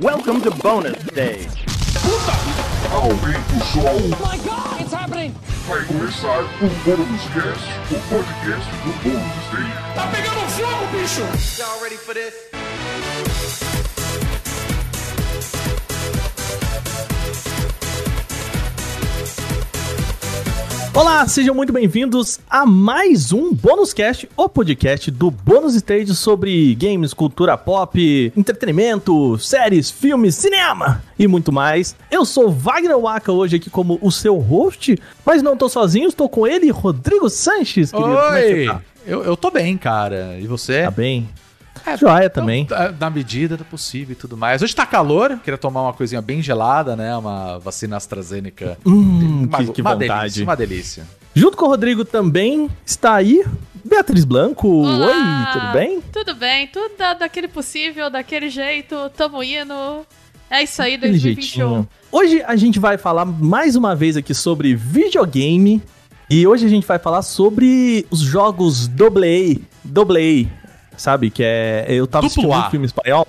Welcome to bonus stage. Aumenta o som, my god, it's happening! vai começar o Bônus Cast, o podcast do Bônus Stage. Tá pegando fogo, bicho! Y'all ready for this? Olá, sejam muito bem-vindos a mais um Bônus Cast, o podcast do Bônus Stage sobre games, cultura pop, entretenimento, séries, filmes, cinema e muito mais. Eu sou Wagner Waka hoje aqui como o seu host, mas não tô sozinho, estou com ele, Rodrigo Sanches. querido. Como é que você Oi! tá? Eu, eu tô bem, cara. E você? Tá bem? É, Joia também. então, Na medida do possível e tudo mais. Hoje tá calor, queria tomar uma coisinha bem gelada, né? Uma vacina AstraZeneca. Hum, uma, que, que uma vontade. delícia, uma delícia. Junto com o Rodrigo também está aí Beatriz Blanco. Olá! Oi, tudo bem? Tudo bem, tudo da- daquele possível, daquele jeito, tamo indo. É isso aí, Aquele 2021. jeitinho. Hoje a gente vai falar mais uma vez aqui sobre videogame. E hoje a gente vai falar sobre os jogos AA. AA, sabe? Que é. Eu tava Duplo assistindo A. um filme espanhol.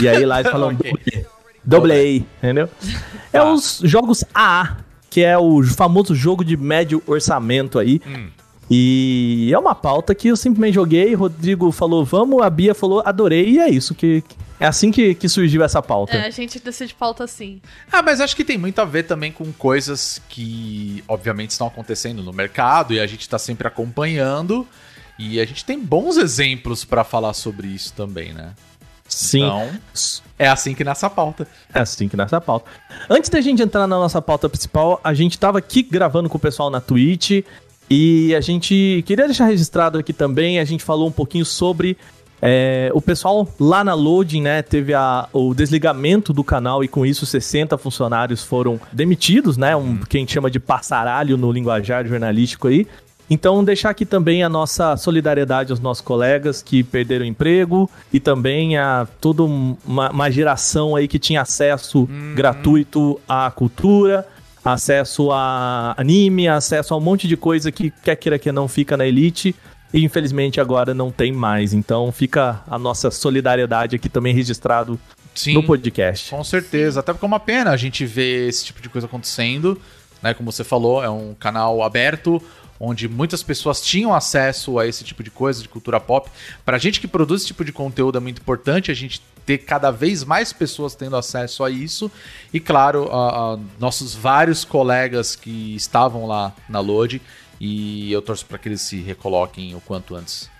E aí lá eles falam Ok. AA, entendeu? É Tá. os jogos AA, que é o famoso jogo de médio orçamento aí. Hum. E é uma pauta que eu simplesmente joguei, Rodrigo falou, vamos, a Bia falou, adorei, e é isso que. É assim que, que surgiu essa pauta. É, a gente decide pauta assim. Ah, mas acho que tem muito a ver também com coisas que, obviamente, estão acontecendo no mercado e a gente tá sempre acompanhando. E a gente tem bons exemplos pra falar sobre isso também, né? Sim. Então, é assim que nessa pauta. É assim que nessa pauta. Antes da gente entrar na nossa pauta principal, a gente tava aqui gravando com o pessoal na Twitch e a gente queria deixar registrado aqui também, a gente falou um pouquinho sobre é, o pessoal lá na Loading, né, teve a- o desligamento do canal e com isso 60 funcionários foram demitidos, né, um, que a gente chama de passaralho no linguajar jornalístico aí. Então, deixar aqui também a nossa solidariedade aos nossos colegas que perderam emprego e também a toda um- uma, uma geração aí que tinha acesso gratuito à cultura, acesso a anime, acesso a um monte de coisa que quer queira que não fica na elite e infelizmente agora não tem mais. Então, fica a nossa solidariedade aqui também registrado Sim. no podcast. Com certeza, até porque é uma pena a gente ver esse tipo de coisa acontecendo, né? Como você falou, é um canal aberto onde muitas pessoas tinham acesso a esse tipo de coisa de cultura pop. Pra gente que produz esse tipo de conteúdo é muito importante a gente ter cada vez mais pessoas tendo acesso a isso e claro, a- a nossos vários colegas que estavam lá na Load e eu torço pra que eles se recoloquem o quanto antes.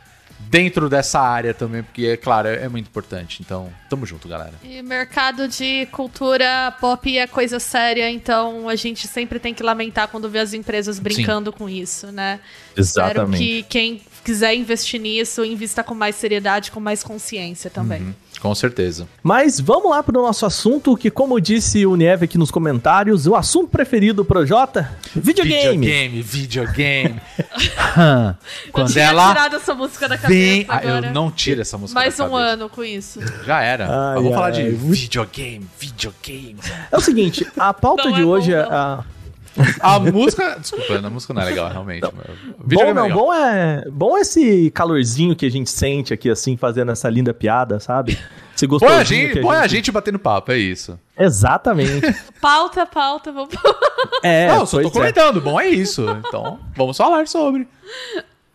Dentro dessa área também, porque, é claro, é é muito importante. Então, tamo junto, galera. E mercado de cultura pop é coisa séria, então a gente sempre tem que lamentar quando vê as empresas brincando com isso, né? Espero que quem quiser investir nisso, invista com mais seriedade, com mais consciência também. Com certeza. Mas vamos lá pro nosso assunto, que como disse o Nieve aqui nos comentários, o assunto preferido pro Jota, videogame. Videogame, videogame. Eu Quando tinha ela tirado essa música da cabeça vem. Ah, eu não tiro essa música. Mais da um cabeça. ano com isso. Já era. Ai, vamos falar de ai. videogame, videogame. É o seguinte, a pauta Não de é hoje bom, é... não. A... A música. Desculpa, a música não é legal, realmente. o Bom, é não, legal. bom é bom esse calorzinho que a gente sente aqui, assim, fazendo essa linda piada, sabe? Esse Põe gostosinho a, gente, põe a gente batendo papo, é isso. Exatamente. Pauta, pauta, vamos. É, não, eu só tô é. comentando, bom é isso. Então, vamos falar sobre.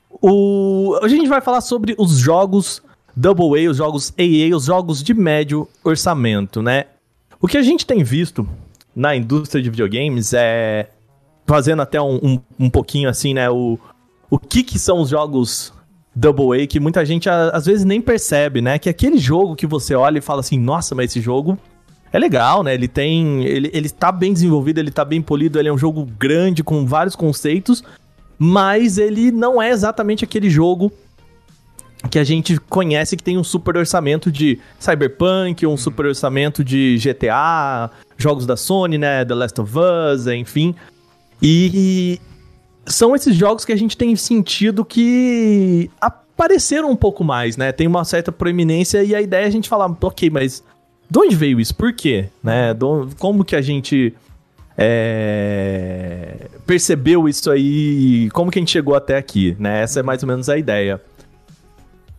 O... Hoje a gente vai falar sobre os jogos AA, os jogos AA, os jogos de médio orçamento, né? O que a gente tem visto na indústria de videogames é. Fazendo até um, um, um pouquinho assim, né? O, o que, que são os jogos AA que muita gente a- às vezes nem percebe, né? Que aquele jogo que você olha e fala assim: nossa, mas esse jogo é legal, né? Ele tem. Ele, ele tá bem desenvolvido, ele tá bem polido, ele é um jogo grande com vários conceitos, mas ele não é exatamente aquele jogo que a gente conhece que tem um super orçamento de Cyberpunk, um super orçamento de GTA, jogos da Sony, né? The Last of Us, enfim. E são esses jogos que a gente tem sentido que apareceram um pouco mais, né? Tem uma certa proeminência e a ideia é a gente falar, ok, mas de onde veio isso? Por quê? Né? Como que a gente é, percebeu isso aí? Como que a gente chegou até aqui? Né? Essa é mais ou menos a ideia.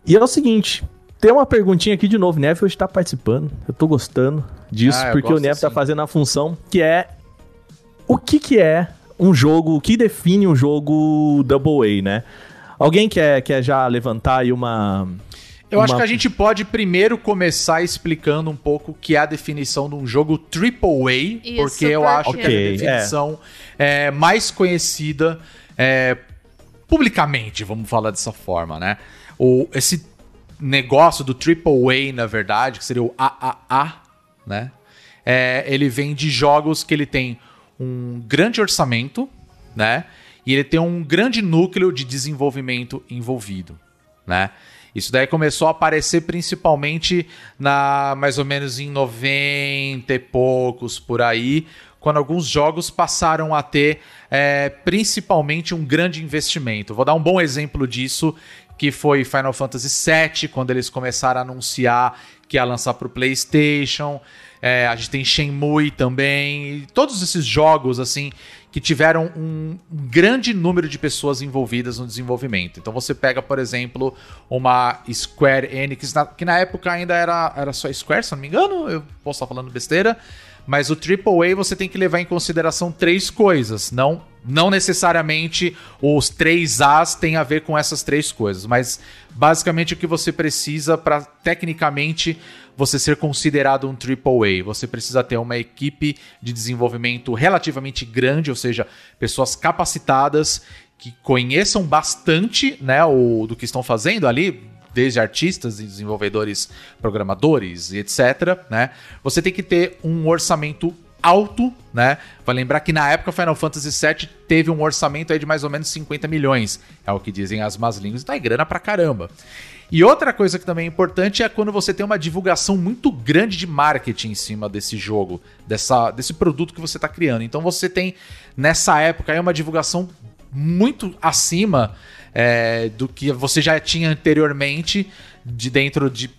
E é o seguinte, Tem uma perguntinha aqui de novo. Neve hoje tá participando. Eu tô gostando disso, ah, porque o Neve tá assim. tá fazendo a função que é. O que que é um jogo. O que define um jogo Double A, né? Alguém quer, quer já levantar aí uma. Eu uma... acho que a gente pode primeiro começar explicando um pouco o que é a definição de um jogo AAA, Isso, porque eu acho okay, que é a definição é. É, mais conhecida é, publicamente, vamos falar dessa forma, né? O, esse negócio do AAA, na verdade, que seria o AAA, né? É, ele vem de jogos que ele tem um grande orçamento, né? E ele tem um grande núcleo de desenvolvimento envolvido, né? Isso daí começou a aparecer principalmente na mais ou menos em 90 e poucos por aí, quando alguns jogos passaram a ter é, principalmente um grande investimento. Vou dar um bom exemplo disso, que foi Final Fantasy VII, quando eles começaram a anunciar que ia lançar para o PlayStation. É, a gente tem Shenmue também. todos esses jogos, assim, que tiveram um, grande número de pessoas envolvidas no desenvolvimento. Então você pega, por exemplo, uma Square Enix, que na época ainda era, era só Square, se não me engano, eu posso estar falando besteira. Mas o AAA você tem que levar em consideração três coisas. Não, não necessariamente os três As têm a ver com essas três coisas, mas basicamente o que você precisa para tecnicamente você ser considerado um AAA. Você precisa ter uma equipe de desenvolvimento relativamente grande, ou seja, pessoas capacitadas que conheçam bastante né, o, do que estão fazendo ali, desde artistas e desenvolvedores, programadores e etc. Né? Você tem que ter um orçamento alto, né? Vai lembrar que na época Final Fantasy VII teve um orçamento aí de mais ou menos 50 milhões, é o que dizem as más línguas, então é grana pra caramba. E outra coisa que também é importante é quando você tem uma divulgação muito grande de marketing em cima desse jogo, dessa, desse produto que você está criando. Então você tem, nessa época, aí uma divulgação muito acima é, do que você já tinha anteriormente de dentro de,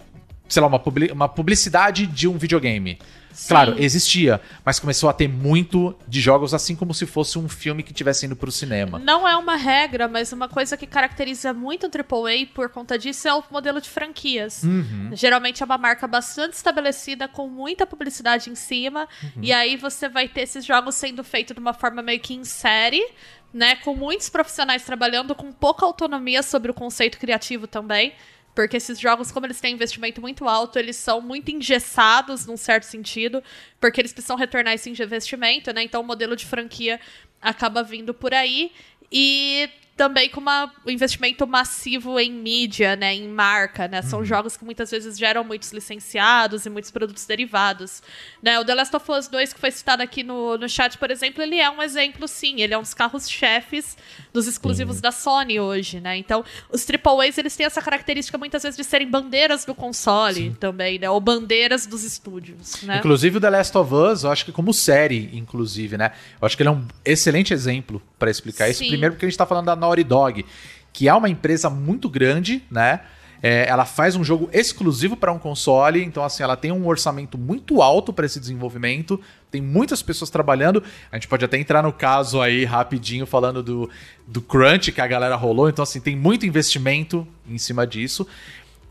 sei lá, uma publicidade de um videogame. Claro, existia, mas começou a ter muito de jogos assim como se fosse um filme que estivesse indo pro cinema. Não é uma regra, mas uma coisa que caracteriza muito o AAA por conta disso é o modelo de franquias. Uhum. Geralmente é uma marca bastante estabelecida, com muita publicidade em cima, uhum. e aí você vai ter esses jogos sendo feitos de uma forma meio que em série, né, com muitos profissionais trabalhando com pouca autonomia sobre o conceito criativo também. Porque esses jogos, como eles têm investimento muito alto, eles são muito engessados num certo sentido, porque eles precisam retornar esse investimento, né? Então o modelo de franquia acaba vindo por aí. E também com uma, um investimento massivo em mídia, né, em marca, né? São uhum. jogos que muitas vezes geram muitos licenciados e muitos produtos derivados. Né? O The Last of Us 2, que foi citado aqui no, no chat, por exemplo, ele é um exemplo, sim. Ele é um dos carros-chefes dos exclusivos uhum. da Sony hoje, né? Então, os AAAs, eles têm essa característica muitas vezes de serem bandeiras do console sim. também, né? Ou bandeiras dos estúdios, né? Inclusive o The Last of Us, eu acho que como série, inclusive, né? Eu acho que ele é um excelente exemplo para explicar sim. isso. Primeiro porque a gente tá falando da Naughty Dog, que é uma empresa muito grande, né? É, ela faz um jogo exclusivo para um console, então assim, ela tem um orçamento muito alto para esse desenvolvimento, tem muitas pessoas trabalhando. A gente pode até entrar no caso aí rapidinho falando do, do crunch que a galera rolou, então assim, tem muito investimento em cima disso.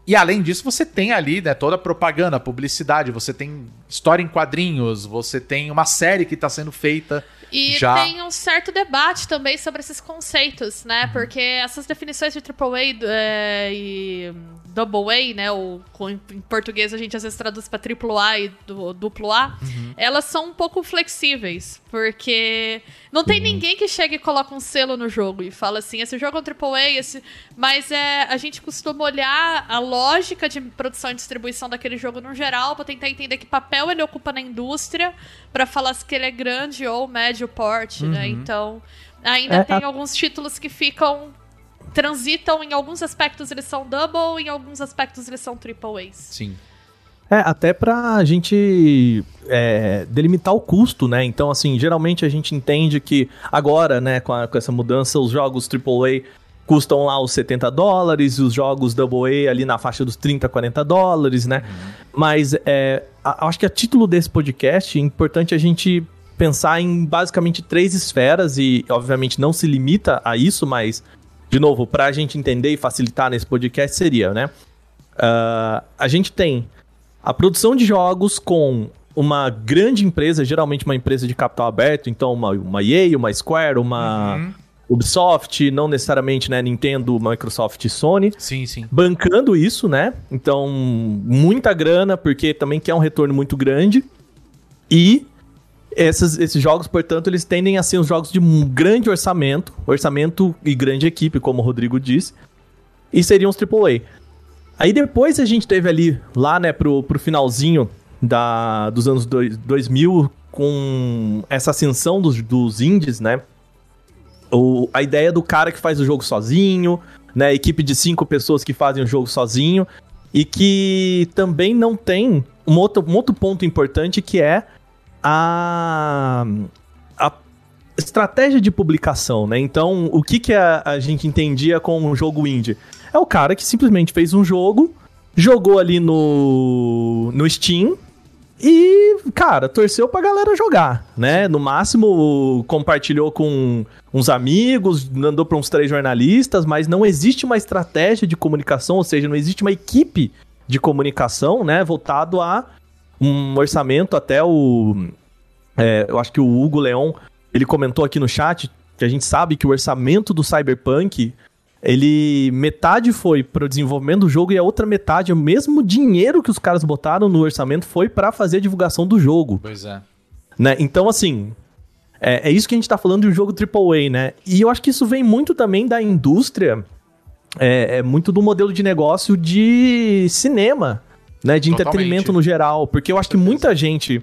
E além disso, você tem ali né, toda a propaganda, publicidade, você tem história em quadrinhos, você tem uma série que está sendo feita e já... tem um certo debate também sobre esses conceitos, né? Uhum. Porque essas definições de AAA é, e Double A, né? Ou em português a gente às vezes traduz para triplo A e duplo A, uhum. elas são um pouco flexíveis, porque não tem uhum. ninguém que chegue e coloca um selo no jogo e fala assim, esse jogo é um AAA, esse... mas é, a gente costuma olhar a lógica de produção e distribuição daquele jogo no geral para tentar entender que papel ele ocupa na indústria para falar se ele é grande ou médio porte, né? uhum. né? Então, ainda é, tem a... alguns títulos que ficam transitam em alguns aspectos eles são double, em alguns aspectos eles são triple A's. Sim. É, até pra gente é, delimitar o custo, né? Então, assim, geralmente a gente entende que agora, né, com, a, com essa mudança, os jogos AAA custam lá os 70 dólares, e os jogos AA ali na faixa dos 30, 40 dólares, né? Uhum. Mas é, a, acho que a título desse podcast é importante a gente pensar em basicamente três esferas e, obviamente, não se limita a isso, mas de novo, para a gente entender e facilitar nesse podcast seria, né? Uh, a gente tem a produção de jogos com uma grande empresa, geralmente uma empresa de capital aberto, então uma, uma EA, uma Square, uma uhum. Ubisoft, não necessariamente, né, Nintendo, Microsoft e Sony. Sim, sim. Bancando isso, né? Então, muita grana, porque também quer um retorno muito grande. E esses, esses jogos, portanto, eles tendem a ser os jogos de um grande orçamento, orçamento e grande equipe, como o Rodrigo disse, e seriam os AAA. Aí depois a gente teve ali, lá, né, pro, pro finalzinho da, dos anos dois, 2000, com essa ascensão dos, dos indies, né? O, a ideia do cara que faz o jogo sozinho, né? Equipe de cinco pessoas que fazem o jogo sozinho. E que também não tem um outro, um outro ponto importante que é a, a estratégia de publicação, né? Então, o que, que a, a gente entendia com um jogo indie? É o cara que simplesmente fez um jogo, jogou ali no, no Steam, e, cara, torceu pra galera jogar, né? No máximo, compartilhou com uns amigos, mandou pra uns três jornalistas, mas não existe uma estratégia de comunicação, ou seja, não existe uma equipe de comunicação, né? Voltado a um orçamento até o. É, eu acho que o Hugo Leon ele comentou aqui no chat que a gente sabe que o orçamento do Cyberpunk ele metade foi para o desenvolvimento do jogo e a outra metade, o mesmo dinheiro que os caras botaram no orçamento foi para fazer a divulgação do jogo. Pois é. Né? Então, assim, é, é, isso que a gente tá falando de um jogo AAA, né? E eu acho que isso vem muito também da indústria, é, é muito do modelo de negócio de cinema, né? De Totalmente. entretenimento no geral. Porque eu acho que muita gente,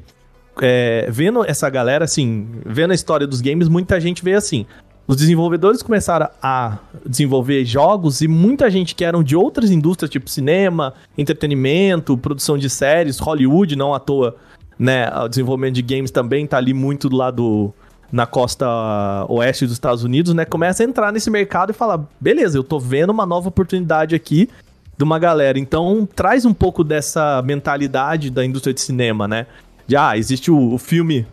é, vendo essa galera, assim, vendo a história dos games, muita gente vê assim: os desenvolvedores começaram a desenvolver jogos e muita gente que eram de outras indústrias, tipo cinema, entretenimento, produção de séries, Hollywood, não à toa, né? O desenvolvimento de games também tá ali muito do lado na costa oeste dos Estados Unidos, né? Começa a entrar nesse mercado e fala: beleza, eu tô vendo uma nova oportunidade aqui de uma galera. Então traz um pouco dessa mentalidade da indústria de cinema, né? De ah, existe o, o filme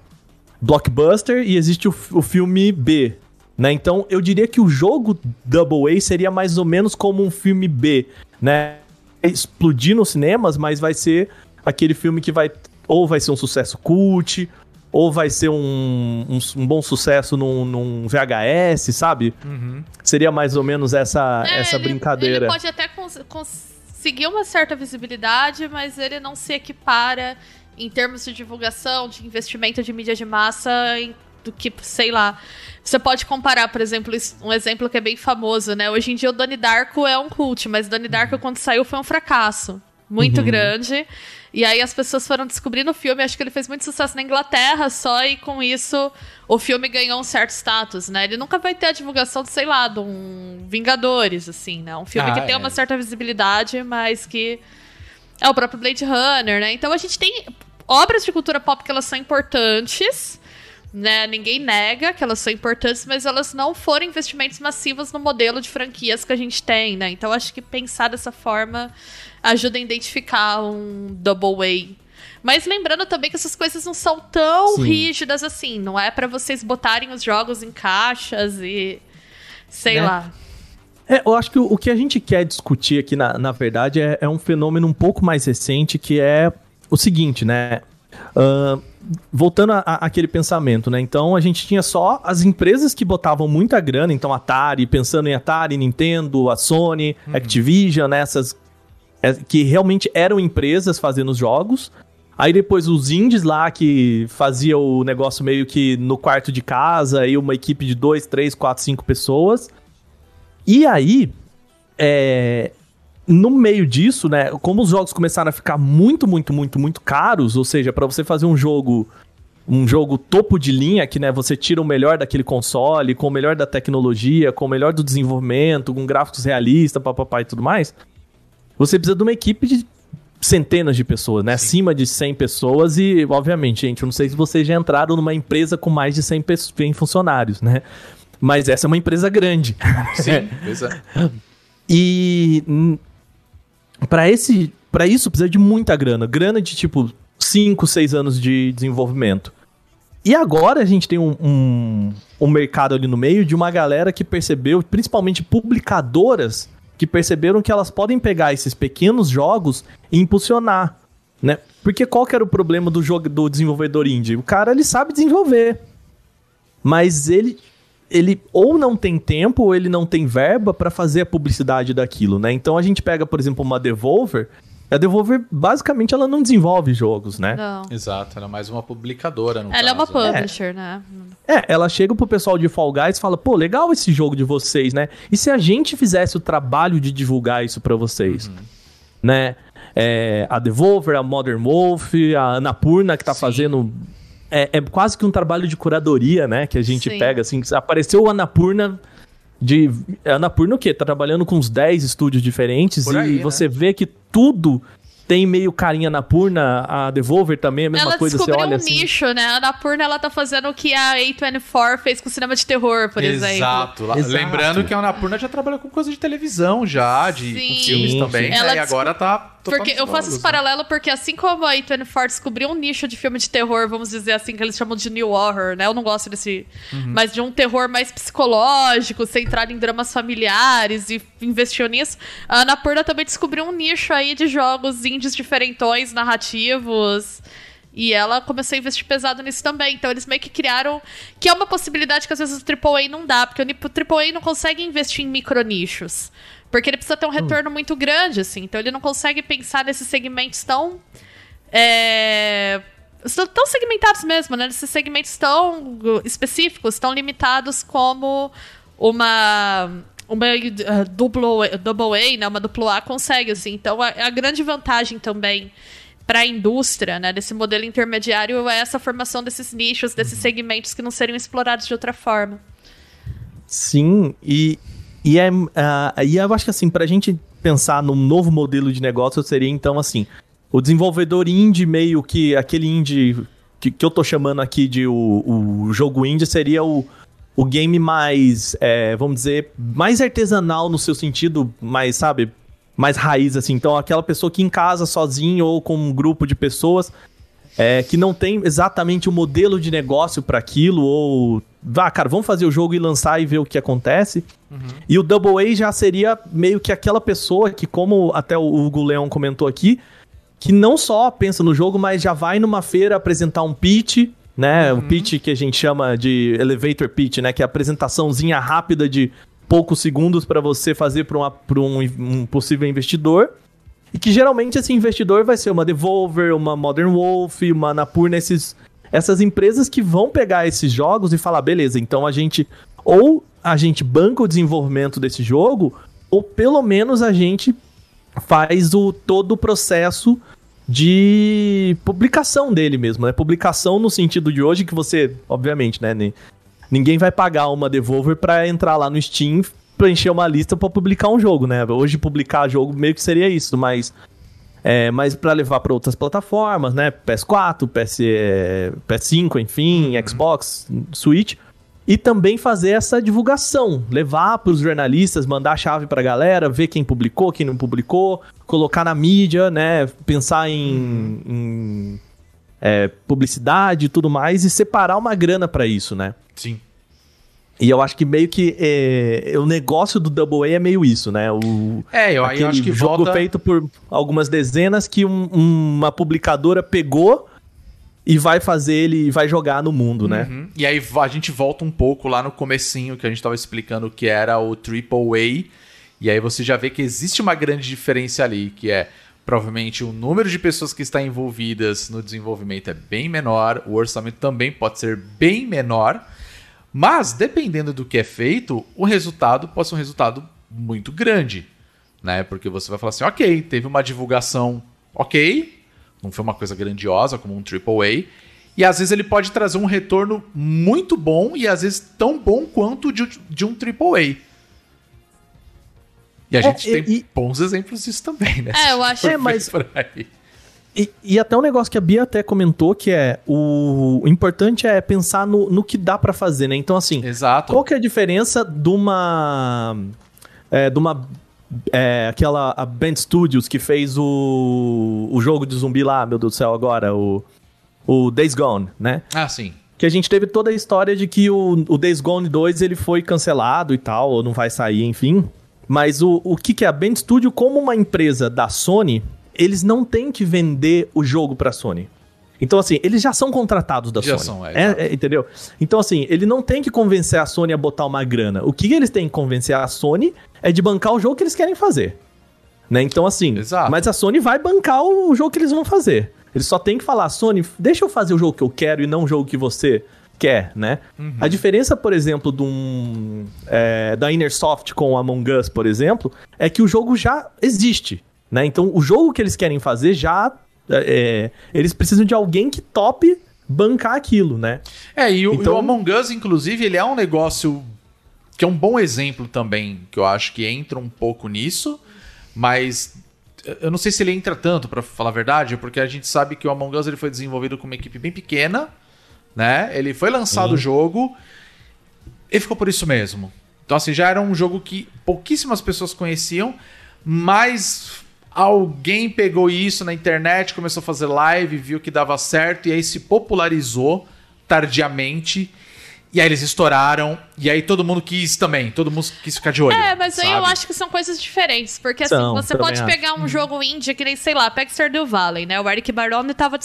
blockbuster e existe o, o filme B, né? Então, eu diria que o jogo Double A seria mais ou menos como um filme B, né? Explodir nos cinemas, mas vai ser aquele filme que vai ou vai ser um sucesso cult, ou vai ser um, um, um bom sucesso num, num VHS, sabe? Uhum. Seria mais ou menos essa, é, essa ele, brincadeira. Ele pode até cons conseguir uma certa visibilidade, mas ele não se equipara em termos de divulgação, de investimento de mídia de massa, em, do que, sei lá, você pode comparar, por exemplo, um exemplo que é bem famoso, né? Hoje em dia o Donnie Darko é um cult, mas Donnie Darko quando saiu foi um fracasso muito uhum. grande. E aí as pessoas foram descobrindo o filme, acho que ele fez muito sucesso na Inglaterra só, e com isso o filme ganhou um certo status, né? Ele nunca vai ter a divulgação de, sei lá, de um Vingadores, assim, né? Um filme ah, que tem é. uma certa visibilidade, mas que é o próprio Blade Runner, né? Então a gente tem obras de cultura pop que elas são importantes, né? Ninguém nega que elas são importantes, mas elas não foram investimentos massivos no modelo de franquias que a gente tem, né? Então acho que pensar dessa forma ajuda a identificar um double A. Mas lembrando também que essas coisas não são tão Sim. rígidas assim, não é para vocês botarem os jogos em caixas e sei é. lá. É, eu acho que o, o, que a gente quer discutir aqui, na, na verdade, é, é um fenômeno um pouco mais recente, que é o seguinte, né? Uh, voltando àquele pensamento, né? Então a gente tinha só as empresas que botavam muita grana, então Atari, pensando em Atari, Nintendo, a Sony, uhum. Activision, né? Essas que realmente eram empresas fazendo os jogos. Aí depois os indies lá que fazia o negócio meio que no quarto de casa, e uma equipe de dois, três, quatro, cinco pessoas. E aí, é, no meio disso, né, como os jogos começaram a ficar muito, muito, muito, muito caros, ou seja, para você fazer um jogo um jogo topo de linha que, né, você tira o melhor daquele console, com o melhor da tecnologia, com o melhor do desenvolvimento, com gráficos realistas, papapá e tudo mais, você precisa de uma equipe de centenas de pessoas, né? Sim. Acima de 100 pessoas e, obviamente, gente, eu não sei se vocês já entraram numa empresa com mais de 100, 100 funcionários, né? Mas essa é uma empresa grande. Sim, exato. E para esse para isso precisa de muita grana, grana de tipo 5, 6 anos de desenvolvimento. E agora a gente tem um, um, um, mercado ali no meio de uma galera que percebeu, principalmente publicadoras, que perceberam que elas podem pegar esses pequenos jogos e impulsionar, né? Porque qual que era o problema do jogo do desenvolvedor indie? O cara ele sabe desenvolver, mas ele ele ou não tem tempo ou ele não tem verba para fazer a publicidade daquilo, né? Então a gente pega, por exemplo, uma Devolver, a Devolver, basicamente, ela não desenvolve jogos, né? Não. Exato, ela é mais uma publicadora, no Ela é uma caso, né? publisher, né? É, ela chega pro pessoal de Fall Guys e fala, pô, legal esse jogo de vocês, né? E se a gente fizesse o trabalho de divulgar isso pra vocês? Né? É, a Devolver, a Modern Wolf, a Anapurna que tá fazendo... É, é quase que um trabalho de curadoria, né? Que a gente Sim. pega, assim, apareceu o Anapurna... De, a Anapurna o quê? Tá trabalhando com uns 10 estúdios diferentes Por e aí, né? você vê que tudo tem meio carinha Anapurna, a Devolver também, é a mesma ela coisa, você olha um assim... nicho, né? A Anapurna, ela tá fazendo o que a A24 fez com o cinema de terror, por exemplo. Exato. Lembrando que a Anapurna já trabalhou com coisa de televisão já, de Sim. com filmes também, sim. né? Ela e agora tá Porque eu faço esse paralelo porque assim como a A24 descobriu um nicho de filme de terror, vamos dizer assim, que eles chamam de new horror, né? Eu não gosto desse... Uhum. Mas de um terror mais psicológico, centrado em dramas familiares e investiu nisso. A Anapurna também descobriu um nicho aí de jogos indies diferentões, narrativos... E ela começou a investir pesado nisso também. Então eles meio que criaram. Que é uma possibilidade que às vezes o AAA não dá, porque o AAA não consegue investir em micronichos. Porque ele precisa ter um retorno muito grande, assim. Então ele não consegue pensar nesses segmentos tão. É, tão segmentados mesmo, né? Nesses segmentos tão específicos, tão limitados como uma. Uma uh, double, double A, né? Uma duplo A consegue, assim. Então a, a grande vantagem também para a indústria, né, desse modelo intermediário é essa formação desses nichos, desses segmentos que não seriam explorados de outra forma. Sim, e, e, é, ah, e eu acho que assim, pra gente pensar num novo modelo de negócio, seria então assim, o desenvolvedor indie meio que aquele indie que, que eu tô chamando aqui de o, o jogo indie seria o, o game mais, é, vamos dizer, mais artesanal no seu sentido, mais, sabe, mais raiz, assim. Então, aquela pessoa que em casa, sozinho ou com um grupo de pessoas, é, que não tem exatamente o modelo de negócio para aquilo, ou. Vá, cara, vamos fazer o jogo e lançar e ver o que acontece. E o Double A já seria meio que aquela pessoa que, como até o Hugo Leão comentou aqui, que não só pensa no jogo, mas já vai numa feira apresentar um pitch, né? O pitch que a gente chama de elevator pitch, né? Que é a apresentaçãozinha rápida de poucos segundos para você fazer para um, um possível investidor. E que geralmente esse investidor vai ser uma Devolver, uma Modern Wolf, uma Anapurna, esses, essas empresas que vão pegar esses jogos e falar, beleza, então a gente ou a gente banca o desenvolvimento desse jogo, ou pelo menos a gente faz o todo o processo de publicação dele mesmo, né? Publicação no sentido de hoje que você, obviamente, né, ni- ninguém vai pagar uma Devolver pra entrar lá no Steam, preencher uma lista pra publicar um jogo, né? Hoje publicar jogo meio que seria isso, mas é, mas para levar para outras plataformas, né? PS4, PS, é, PS5, enfim, Xbox, Switch. E também fazer essa divulgação, levar para os jornalistas, mandar a chave para a galera, ver quem publicou, quem não publicou, colocar na mídia, né? Pensar em, em, é, publicidade e tudo mais e separar uma grana para isso, né? Sim. E eu acho que meio que é, o negócio do Double A é meio isso, né? O, É, eu, eu acho que jogo volta... feito por algumas dezenas que um- uma publicadora pegou e vai fazer ele, vai jogar no mundo, né? Uhum. E aí a gente volta um pouco lá no comecinho que a gente tava explicando que era o AAA. E aí você já vê que existe uma grande diferença ali, que é provavelmente o número de pessoas que está envolvidas no desenvolvimento é bem menor, o orçamento também pode ser bem menor, mas dependendo do que é feito, o resultado pode ser um resultado muito grande, né? Porque você vai falar assim, ok, teve uma divulgação, ok, não foi uma coisa grandiosa como um AAA, e às vezes ele pode trazer um retorno muito bom e às vezes tão bom quanto de, de um AAA. E a É, gente e- tem e- bons exemplos disso também, né? É, eu acho- É, mas- Por aí. E, e até um negócio que a Bia até comentou que é o, o importante é pensar no, no que dá pra fazer, né? Então, assim, Exato. qual que é a diferença de uma. É, de uma. É, aquela. A Band Studios que fez o. O jogo de zumbi lá, meu Deus do céu, agora, o. O Days Gone, né? Ah, sim. Que a gente teve toda a história de que o, o Days Gone 2 ele foi cancelado e tal, ou não vai sair, enfim. Mas o, o que, que é a Band Studio, como uma empresa da Sony, eles não têm que vender o jogo pra Sony. Então, assim, eles já são contratados da já Sony. São, é, é, é, entendeu? Então, assim, ele não tem que convencer a Sony a botar uma grana. O que eles têm que convencer a Sony é de bancar o jogo que eles querem fazer. Né? Então, assim, Exato. mas a Sony vai bancar o jogo que eles vão fazer. Eles só tem que falar, Sony, deixa eu fazer o jogo que eu quero e não o jogo que você quer, né? Uhum. A diferença, por exemplo, de um, é, da Innersoft com o Among Us, por exemplo, é que o jogo já existe, né? Então, o jogo que eles querem fazer já... É, eles precisam de alguém que tope bancar aquilo, né? É, e o, então, e o Among Us, inclusive, ele é um negócio que é um bom exemplo também, que eu acho que entra um pouco nisso, mas eu não sei se ele entra tanto, para falar a verdade, porque a gente sabe que o Among Us ele foi desenvolvido com uma equipe bem pequena, né? Ele foi lançado o jogo e ficou por isso mesmo. Então, assim, já era um jogo que pouquíssimas pessoas conheciam, mas alguém pegou isso na internet, começou a fazer live, viu que dava certo e aí se popularizou tardiamente. E aí eles estouraram, e aí todo mundo quis também, todo mundo quis ficar de olho. É, mas sabe? aí eu acho que são coisas diferentes, porque assim, são, você pode pegar acho. um jogo indie que nem, sei lá, pega Stardew Valley, né? O Eric Barone tava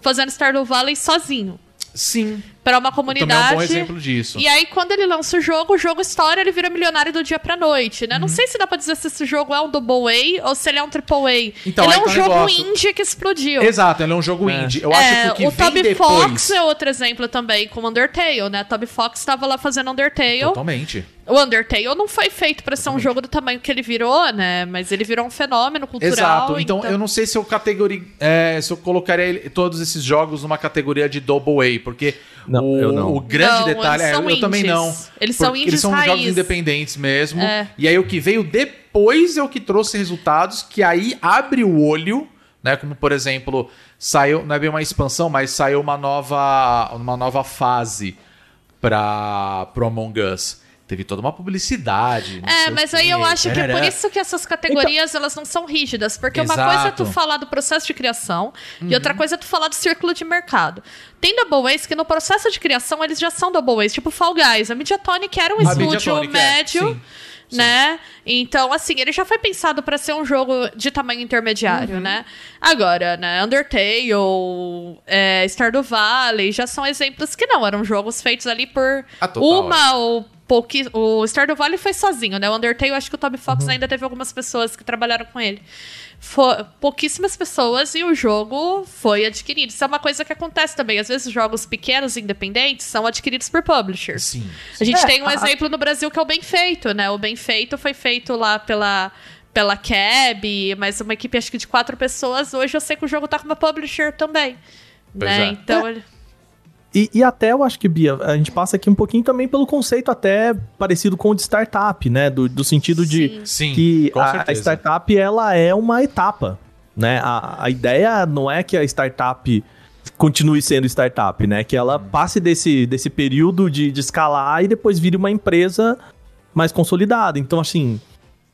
fazendo Stardew Valley sozinho. Sim. Para uma comunidade. Também é um bom exemplo disso. E aí, quando ele lança o jogo, o jogo história, ele vira milionário do dia pra noite, né? Uhum. Não sei se dá pra dizer se esse jogo é um double A ou se ele é um triple A. Então, ele é um tá jogo negócio... indie que explodiu. Exato, ele é um jogo é. indie. Eu é, acho que o que o Toby depois... Fox é outro exemplo também, com Undertale, né? Toby Fox tava lá fazendo Undertale. Totalmente. O Undertale não foi feito para ser um jogo do tamanho que ele virou, né? Mas ele virou um fenômeno cultural. Exato. Então, então... eu não sei se eu categoria, é, se eu colocaria todos esses jogos numa categoria de double A, porque não, o, eu não. o grande não, detalhe é, eu indies. também não. Eles são indies Eles são raiz. jogos independentes mesmo. É. E aí o que veio depois é o que trouxe resultados que aí abre o olho, né? Como por exemplo, saiu, não é bem uma expansão, mas saiu uma nova uma nova fase para pro Among Us teve toda uma publicidade. É, mas aí eu acho que é por isso que essas categorias então, elas não são rígidas, porque exato. uma coisa é tu falar do processo de criação uhum. e outra coisa é tu falar do círculo de mercado. Tem double A's que no processo de criação eles já são double A's, tipo Fall Guys. A Mediatonic era um a estúdio é, médio. É. Sim. Né? Então, assim, ele já foi pensado para ser um jogo de tamanho intermediário, uhum. né? Agora, né, Undertale, é, Stardew Valley, já são exemplos que não, eram jogos feitos ali por ah, uma ou pouqui... O Stardew Valley foi sozinho, né? O Undertale, acho que o Toby Fox uhum. ainda teve algumas pessoas que trabalharam com ele. For... pouquíssimas pessoas e o jogo foi adquirido. Isso é uma coisa que acontece também. Às vezes, jogos pequenos independentes são adquiridos por publishers. Sim. A gente é, tem um a... exemplo no Brasil que é o Bem Feito, né? O Bem Feito foi feito lá pela pela Cab, mas uma equipe acho que de quatro pessoas. Hoje eu sei que o jogo tá com uma publisher também. né? É. Então é. E, e, até eu acho que, Bia, a gente passa aqui um pouquinho também pelo conceito até parecido com o de startup, né? Do, do sentido de Sim, que a, a, startup ela é uma etapa, né? A, a ideia não é que a startup continue sendo startup, né? Que ela hum. passe desse, desse período de, de escalar e depois vire uma empresa mais consolidada. Então, assim,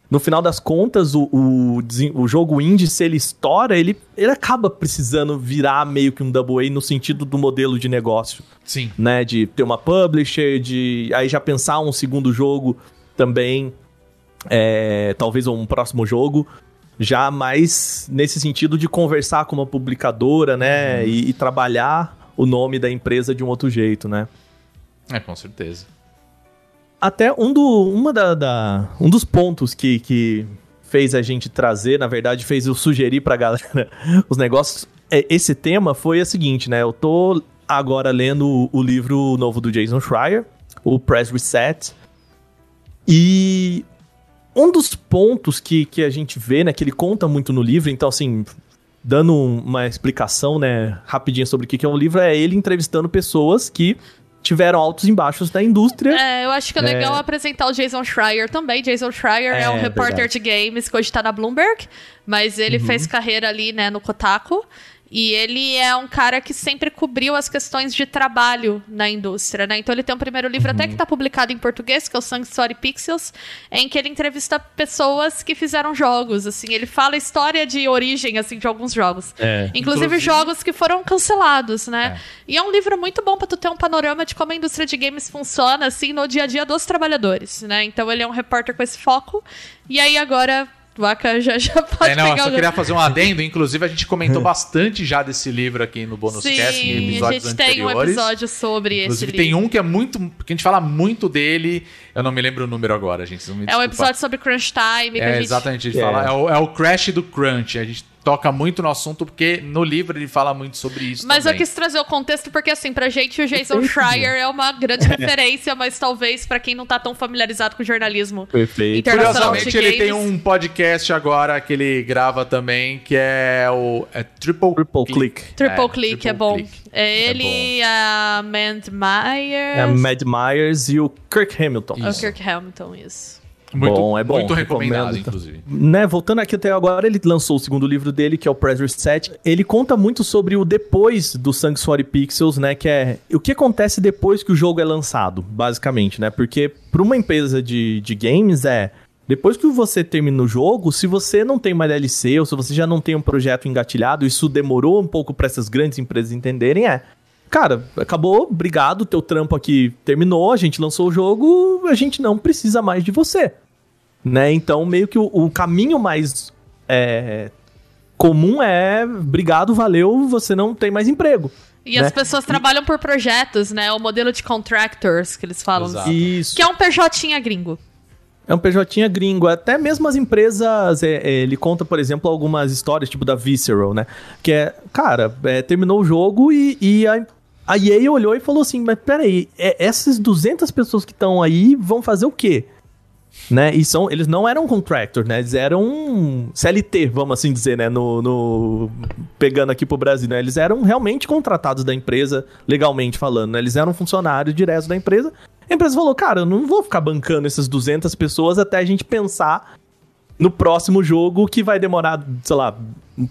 no final das contas, o, o, o, jogo indie, se ele estoura, ele, ele acaba precisando virar meio que um double A no sentido do modelo de negócio. Sim. Né? De ter uma publisher, de aí já pensar um segundo jogo também, é, talvez um próximo jogo, já mais nesse sentido de conversar com uma publicadora, né? Uhum. E, e trabalhar o nome da empresa de um outro jeito, né? É, com certeza até um, do, uma da, da, um dos pontos que, que fez a gente trazer, na verdade, fez eu sugerir pra galera os negócios. É, esse tema foi o seguinte, né? Eu tô agora lendo o, o livro novo do Jason Schreier, o Press Reset. E um dos pontos que, que a gente vê, né, que ele conta muito no livro, então assim, dando uma explicação, né, rapidinho sobre o que é um livro, é ele entrevistando pessoas que tiveram altos e baixos da indústria. É, eu acho que é legal é... apresentar o Jason Schreier também. Jason Schreier é, é um repórter verdade. de games que hoje tá na Bloomberg, mas ele uhum. fez carreira ali, né, no Kotaku. E ele é um cara que sempre cobriu as questões de trabalho na indústria, né? Então ele tem um primeiro livro uhum. até que está publicado em português, que é o Sanctuary Pixels, em que ele entrevista pessoas que fizeram jogos, assim, ele fala a história de origem, assim, de alguns jogos. É. Inclusive, Inclusive, jogos que foram cancelados, né? É. E é um livro muito bom para tu ter um panorama de como a indústria de games funciona, assim, no dia a dia dos trabalhadores, né? Então ele é um repórter com esse foco. E aí agora Vaca já, já pode é, não, eu só queria fazer um adendo. Inclusive, a gente comentou bastante já desse livro aqui no Bonus Sim, Cast, em episódios a gente anteriores. tem um episódio sobre inclusive, esse tem livro. um que é muito... que a gente fala muito dele. Eu não me lembro o número agora, gente. é um episódio sobre Crunch Time. é, gente... exatamente. A gente é. fala... É o, é o Crash do Crunch. A gente toca muito no assunto, porque no livro ele fala muito sobre isso. Mas também. eu quis trazer o contexto, porque assim, pra gente o Jason Schreier é uma grande referência, mas talvez para quem não tá tão familiarizado com jornalismo Perfeito. internacional. Curiosamente, ele tem um podcast agora que ele grava também, que é o é Triple, Triple Click. Triple é, Click Triple é bom. Click. É ele, é a Mad Myers. É a Mad Myers e o Kirk Hamilton. Isso. O Kirk Hamilton, isso. Muito, bom, é bom. Muito recomendado, inclusive. Né, voltando aqui até agora, ele lançou o segundo livro dele, que é o Pressure Set. Ele conta muito sobre o depois do Sanctuary Pixels, né? Que é o que acontece depois que o jogo é lançado, basicamente, né? Porque para uma empresa de, de games é. Depois que você termina o jogo, se você não tem uma DLC ou se você já não tem um projeto engatilhado, isso demorou um pouco para essas grandes empresas entenderem, é cara, acabou, obrigado, teu trampo aqui terminou, a gente lançou o jogo, a gente não precisa mais de você. Né? Então, meio que o, o caminho mais é, comum é obrigado, valeu, você não tem mais emprego. E né? as pessoas e... trabalham por projetos, né? O modelo de contractors que eles falam. Exato. Isso. Que é um PJ gringo. É um PJ gringo. Até mesmo as empresas. É, é, ele conta, por exemplo, algumas histórias, tipo da Visceral, né? Que é, cara, é, terminou o jogo e, e a, a EA olhou e falou assim: Mas peraí, é, essas 200 pessoas que estão aí vão fazer o quê? né? E são, eles não eram contractors, né? Eles eram CLT, vamos assim dizer, né? No, no, pegando aqui pro Brasil, né? Eles eram realmente contratados da empresa, legalmente falando, né? Eles eram funcionários diretos da empresa. A empresa falou, cara, eu não vou ficar bancando essas 200 pessoas até a gente pensar no próximo jogo que vai demorar, sei lá,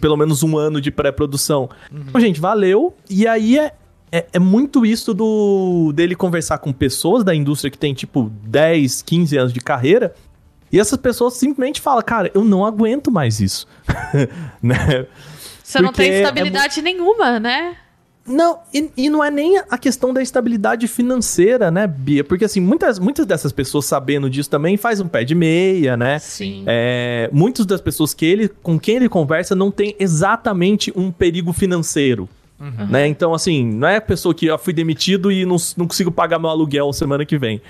pelo menos um ano de pré-produção. Uhum. Então, gente, valeu. E aí é, é, é, muito isso do dele conversar com pessoas da indústria que tem, tipo, 10, 15 anos de carreira. E essas pessoas simplesmente falam, cara, eu não aguento mais isso. né? Você Porque não tem é estabilidade é nenhuma, né? Não, e, e, não é nem a questão da estabilidade financeira, né, Bia? Porque, assim, muitas, muitas dessas pessoas sabendo disso também faz um pé de meia, né? Sim. É, muitas das pessoas que ele, com quem ele conversa não tem exatamente um perigo financeiro. Uhum. Né? Então, assim, não é a pessoa que eu fui demitido e não, não consigo pagar meu aluguel semana que vem.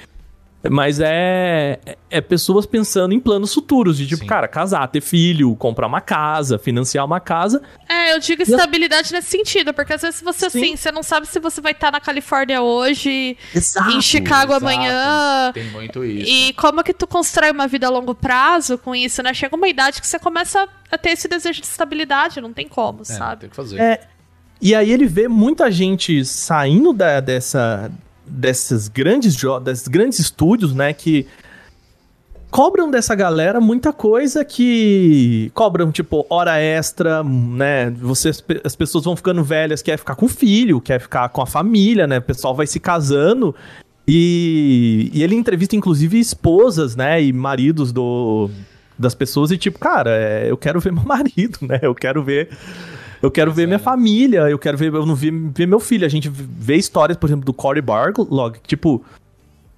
Mas é, é pessoas pensando em planos futuros, de tipo, Sim. cara, casar, ter filho, comprar uma casa, financiar uma casa. É, eu digo estabilidade nesse sentido, porque às vezes você, Sim. assim, você não sabe se você vai estar na Califórnia hoje, exato, em Chicago exato. amanhã. Tem muito isso. E como que tu constrói uma vida a longo prazo com isso, né? Chega uma idade que você começa a ter esse desejo de estabilidade, não tem como, é, sabe? Tem que fazer. É, e aí ele vê muita gente saindo da, dessa, desses grandes desses grandes estúdios, né, que cobram dessa galera muita coisa que cobram tipo hora extra, né? Você, as pessoas vão ficando velhas, quer ficar com o filho, quer ficar com a família, né? O pessoal vai se casando e, e ele entrevista inclusive esposas, né, e maridos do das pessoas e tipo, cara, é, eu quero ver meu marido, né? Eu quero ver eu quero ver minha família, eu quero ver, eu não vi, ver meu filho. A gente vê histórias, por exemplo, do Cory Barlog, tipo,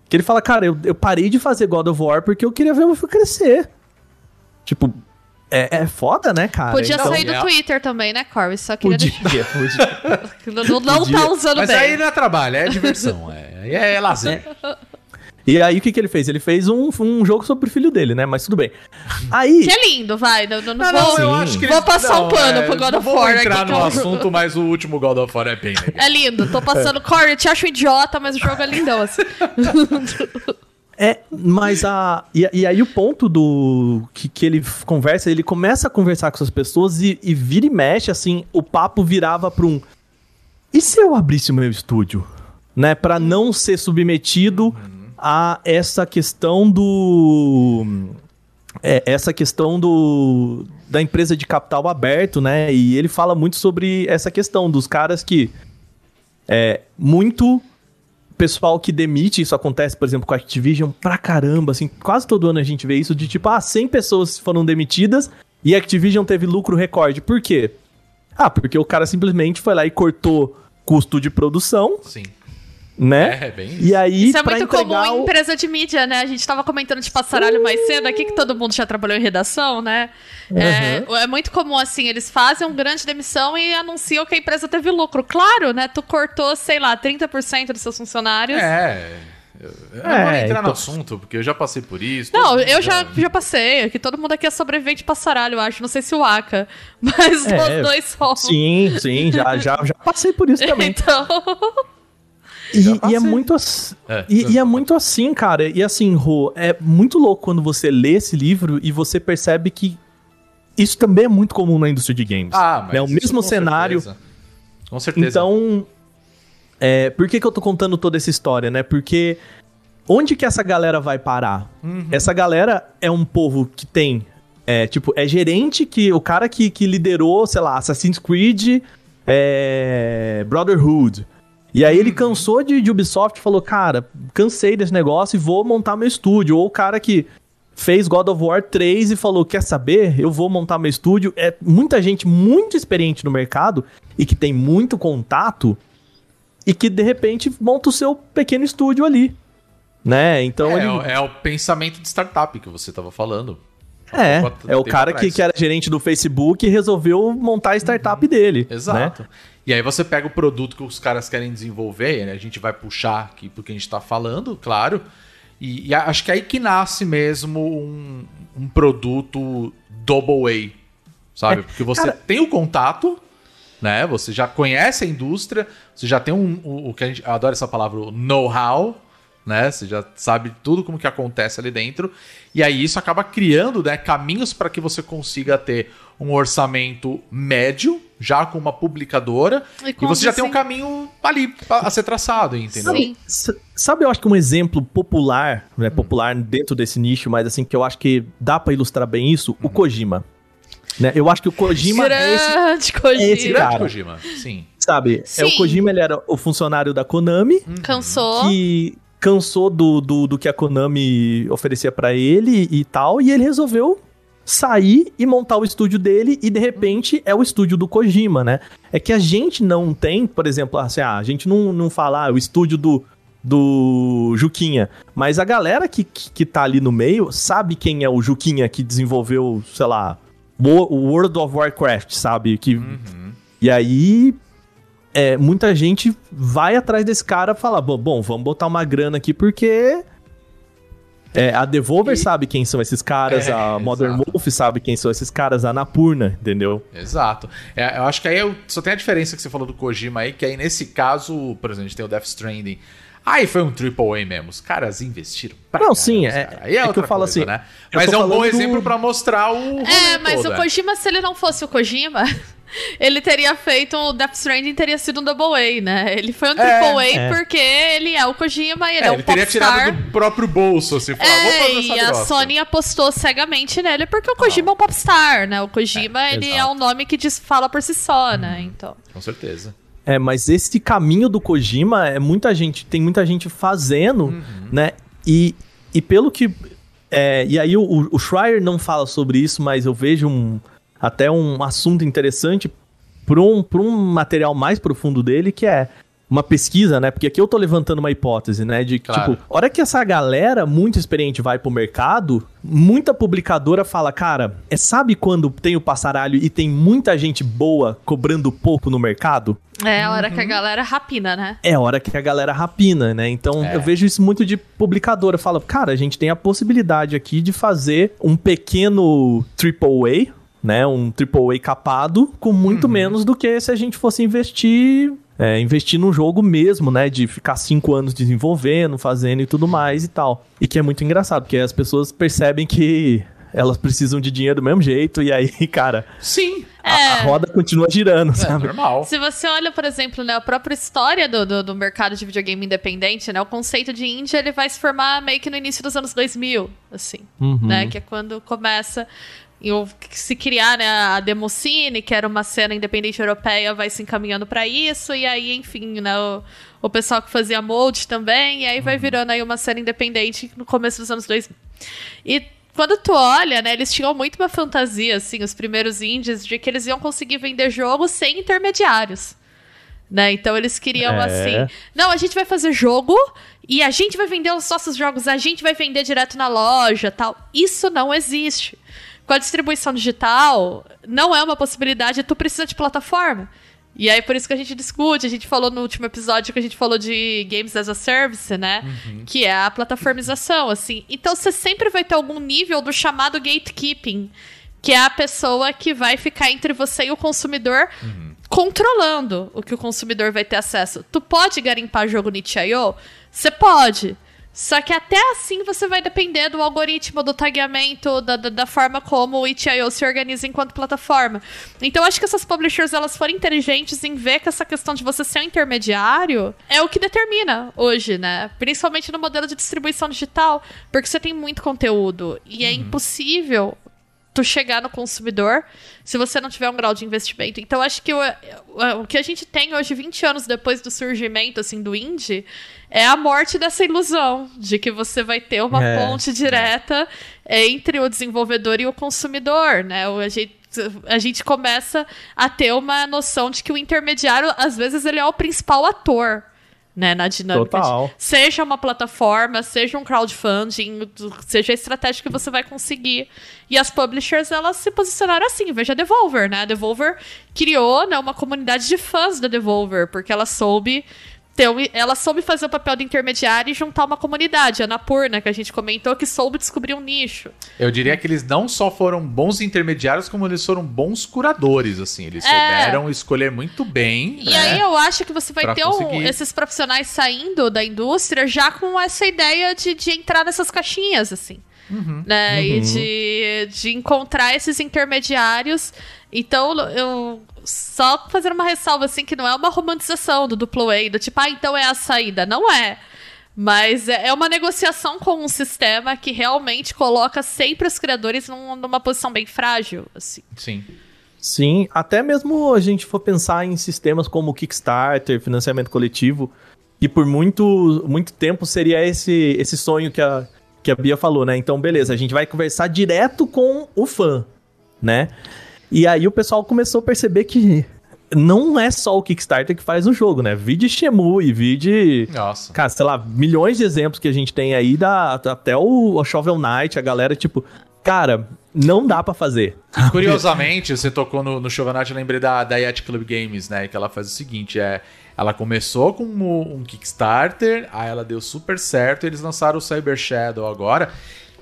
que ele fala, cara, eu, eu parei de fazer God of War porque eu queria ver meu filho crescer. Tipo, é, é foda, né, cara? Podia então, sair do é... Twitter também, né, Corey? Só queria podia, deixar... podia. não, não podia. tá usando Mas bem. Mas aí não é trabalho, é diversão, é, é, é lazer. E aí o que, que ele fez? Ele fez um, um jogo sobre o filho dele, né? Mas tudo bem. Aí. Que é lindo, vai. Não, não, não, vou, eu acho que vou passar não, um pano é, pro God of War. Vou entrar aqui, no assunto, mas o último God of War é bem legal. É lindo. Tô passando. É. Corey, eu te acho idiota, mas o jogo é lindão, assim. É, mas a. E, e, aí o ponto do. Que, que ele conversa, ele começa a conversar com essas pessoas e, e vira e mexe, assim, o papo virava pra um. E se eu abrisse o meu estúdio? Né? Pra não ser submetido. A essa questão do. É, essa questão do. da empresa de capital aberto, né? E ele fala muito sobre essa questão dos caras que é muito pessoal que demite, isso acontece, por exemplo, com a Activision pra caramba, assim, quase todo ano a gente vê isso de tipo, ah, 100 pessoas foram demitidas e a Activision teve lucro recorde. Por quê? Ah, porque o cara simplesmente foi lá e cortou custo de produção. Sim né? É, bem isso. E aí, isso é muito comum em empresa de mídia, né? A gente tava comentando de passaralho uh! mais cedo aqui, que todo mundo já trabalhou em redação, né? Uhum. É, é, muito comum, assim, eles fazem uma grande demissão e anunciam que a empresa teve lucro. Claro, né? Tu cortou, sei lá, 30% dos seus funcionários. É... Eu, eu é, não vou entrar então... no assunto, porque eu já passei por isso. Não, eu já, já passei. Que todo mundo aqui é sobrevivente passaralho, eu acho. Não sei se o Aka, mas é, os dois somos. Sim, sim, já, já, já passei por isso também. Então. E, e, é muito assim, é, e, e, é muito assim, cara. E assim, Rô, é muito louco quando você lê esse livro e você percebe que isso também é muito comum na indústria de games. Ah, mas é o mesmo cenário. Certeza. Com certeza. Então, é, por que, que eu tô contando toda essa história, né? Porque onde que essa galera vai parar? Uhum. Essa galera é um povo que tem. É, tipo, é gerente que. O cara que, que liderou, sei lá, Assassin's Creed, é, Brotherhood. E aí ele cansou de, de Ubisoft e falou, cara, cansei desse negócio e vou montar meu estúdio. Ou o cara que fez God of War 3 e falou, quer saber? Eu vou montar meu estúdio. É muita gente muito experiente no mercado e que tem muito contato e que de repente monta o seu pequeno estúdio ali. Né? Então é, ele... é o pensamento de startup que você estava falando. É, é o cara que, que, era gerente do Facebook e resolveu montar a startup uhum. dele. Exato. Né? E aí você pega o produto que os caras querem desenvolver, né? a gente vai puxar aqui porque a gente está falando, claro. E, e, acho que é aí que nasce mesmo um, um produto double A, sabe? É, porque você cara... tem o contato, né? Você já conhece a indústria, você já tem um, o, o que a gente adora essa palavra, know-how, né? Você já sabe tudo como que acontece ali dentro. E aí isso acaba criando né, caminhos para que você consiga ter um orçamento médio, já com uma publicadora, e, e você já tem um caminho ali a ser traçado, entendeu? Sim. Sabe, eu acho que um exemplo popular, né, popular dentro desse nicho, mas assim, que eu acho que dá para ilustrar bem isso, uhum. o Kojima. Né? Eu acho que o Kojima Grande é esse, Kojima. É esse cara. Kojima, sim. Sabe, sim. é o Kojima, ele era o funcionário da Konami. Uhum. Cansou. Que cansou do, do, do que a Konami oferecia para ele e tal, e ele resolveu sair e montar o estúdio dele e de repente é o estúdio do Kojima, né? É que a gente não tem, por exemplo, assim, ah, a gente não, não fala ah, o estúdio do, do Juquinha, mas a galera que, que, que tá ali no meio sabe quem é o Juquinha que desenvolveu, sei lá, o World of Warcraft, sabe? Que, uhum. E aí é, muita gente vai atrás desse cara e fala: bom, vamos botar uma grana aqui porque. É, a Devolver e... sabe quem são esses caras, é, a Modern exato. Wolf sabe quem são esses caras, a Napurna, entendeu? Exato. É, eu acho que aí eu, só tem a diferença que você falou do Kojima aí, que aí nesse caso, por exemplo, a gente tem o Death Stranding. Aí foi um triple A mesmo. Os caras investiram pra Não, sim, é, Aí é, é que eu falo coisa, assim, né? Mas é um bom exemplo para mostrar o. É, mas todo, o Kojima, se ele não fosse o Kojima, ele teria feito o Death Stranding teria sido um double A, né? Ele foi um triple é, A é. porque ele é o Kojima e ele é, é um ele teria tirado do próprio bolso, assim, falar, é, e a Sony apostou cegamente nele porque o Kojima ah. é um popstar, né? O Kojima, é, ele exato. é um nome que diz, fala por si só, hum, né? Então. Com certeza. É, mas esse caminho do Kojima é muita gente, tem muita gente fazendo, uhum. né? E, e pelo que é, e aí o, o Schreier não fala sobre isso, mas eu vejo um até um assunto interessante para um, um material mais profundo dele, que é uma pesquisa, né? Porque aqui eu tô levantando uma hipótese, né? De claro. tipo, hora que essa galera muito experiente vai pro mercado, muita publicadora fala, cara, é sabe quando tem o passaralho e tem muita gente boa cobrando pouco no mercado? É a hora uhum. que a uhum. galera rapina, né? É a hora que a galera rapina, né? Então é. eu vejo isso muito de publicadora. Fala, cara, a gente tem a possibilidade aqui de fazer um pequeno AAA, né? Um AAA capado com muito uhum. menos do que se a gente fosse investir é, investir no jogo mesmo, né? De ficar cinco anos desenvolvendo, fazendo e tudo mais e tal. E que é muito engraçado, porque as pessoas percebem que elas precisam de dinheiro do mesmo jeito, e aí, cara. Sim. A, é. a roda continua girando, é, sabe? normal. Se você olha, por exemplo, né, a própria história do, do, do, mercado de videogame independente, né? O conceito de indie, ele vai se formar meio que no início dos anos 2000, assim, uhum. né? Que é quando começa se criar né, a Democine, que era uma cena independente europeia, vai se encaminhando para isso, e aí, enfim, né, o, o pessoal que fazia Mold também, e aí vai uhum. virando aí uma cena independente no começo dos anos 2000. E quando tu olha, né, eles tinham muito uma fantasia, assim, os primeiros indies, de que eles iam conseguir vender jogo sem intermediários. Né? Então eles queriam é. assim. Não, a gente vai fazer jogo e a gente vai vender os nossos jogos, a gente vai vender direto na loja tal. Isso não existe. Com a distribuição digital, não é uma possibilidade, tu precisa de plataforma. E aí, por isso que a gente discute, a gente falou no último episódio que a gente falou de Games as a Service, né? Uhum. Que é a plataformização, assim. Então, você sempre vai ter algum nível do chamado gatekeeping, que é a pessoa que vai ficar entre você e o consumidor, uhum. controlando o que o consumidor vai ter acesso. Tu pode garimpar jogo no itch.io? Você pode. Só que até assim você vai depender do algoritmo, do tagueamento, da, da, da forma como o itch.io se organiza enquanto plataforma. Então acho que essas publishers elas forem inteligentes em ver que essa questão de você ser um intermediário é o que determina hoje, né? Principalmente no modelo de distribuição digital, porque você tem muito conteúdo e é uhum. é impossível tu chegar no consumidor se você não tiver um grau de investimento. Então, acho que o, o que a gente tem hoje, 20 anos depois do surgimento, assim, do indie, é a morte dessa ilusão de que você vai ter uma é, ponte direta é. entre o desenvolvedor e o consumidor, né? A gente, a gente começa a ter uma noção de que o intermediário, às vezes, ele é o principal ator né, na dinâmica. Total. De, seja uma plataforma, seja um crowdfunding, seja a estratégia que você vai conseguir. E as publishers, elas se posicionaram assim. Veja a Devolver, né? A Devolver criou né, uma comunidade de fãs da Devolver, porque ela soube então, ela soube fazer o papel de intermediário e juntar uma comunidade. A Napurna, que a gente comentou, que soube descobrir um nicho. Eu diria que eles não só foram bons intermediários, como eles foram bons curadores, assim. Eles é. souberam escolher muito bem. E né, aí eu acho que você vai ter um, esses profissionais saindo da indústria já com essa ideia de, de entrar nessas caixinhas, assim. Uhum. Né? Uhum. E de, de encontrar esses intermediários. Então, eu só fazer uma ressalva assim que não é uma romantização do duplo A, do tipo, ah, então é a saída. Não é. Mas é, é uma negociação com um sistema que realmente coloca sempre os criadores num, numa posição bem frágil, assim. Sim. Sim, até mesmo a gente for pensar em sistemas como Kickstarter, financiamento coletivo, que por muito, muito tempo seria esse, esse sonho que a, que a Bia falou, né? Então, beleza, a gente vai conversar direto com o fã, né? E aí o pessoal começou a perceber que não é só o Kickstarter que faz o jogo, né? Vide Shemui, vide. Nossa. Cara, sei lá, milhões de exemplos que a gente tem aí, da, até o, o Shovel Knight, a galera, tipo, cara, não dá para fazer. Curiosamente, você tocou no, no Shovel Knight, eu lembrei da, da Yacht Club Games, né? Que ela faz o seguinte: é. Ela começou com um, um Kickstarter, aí ela deu super certo, e eles lançaram o Cyber Shadow agora,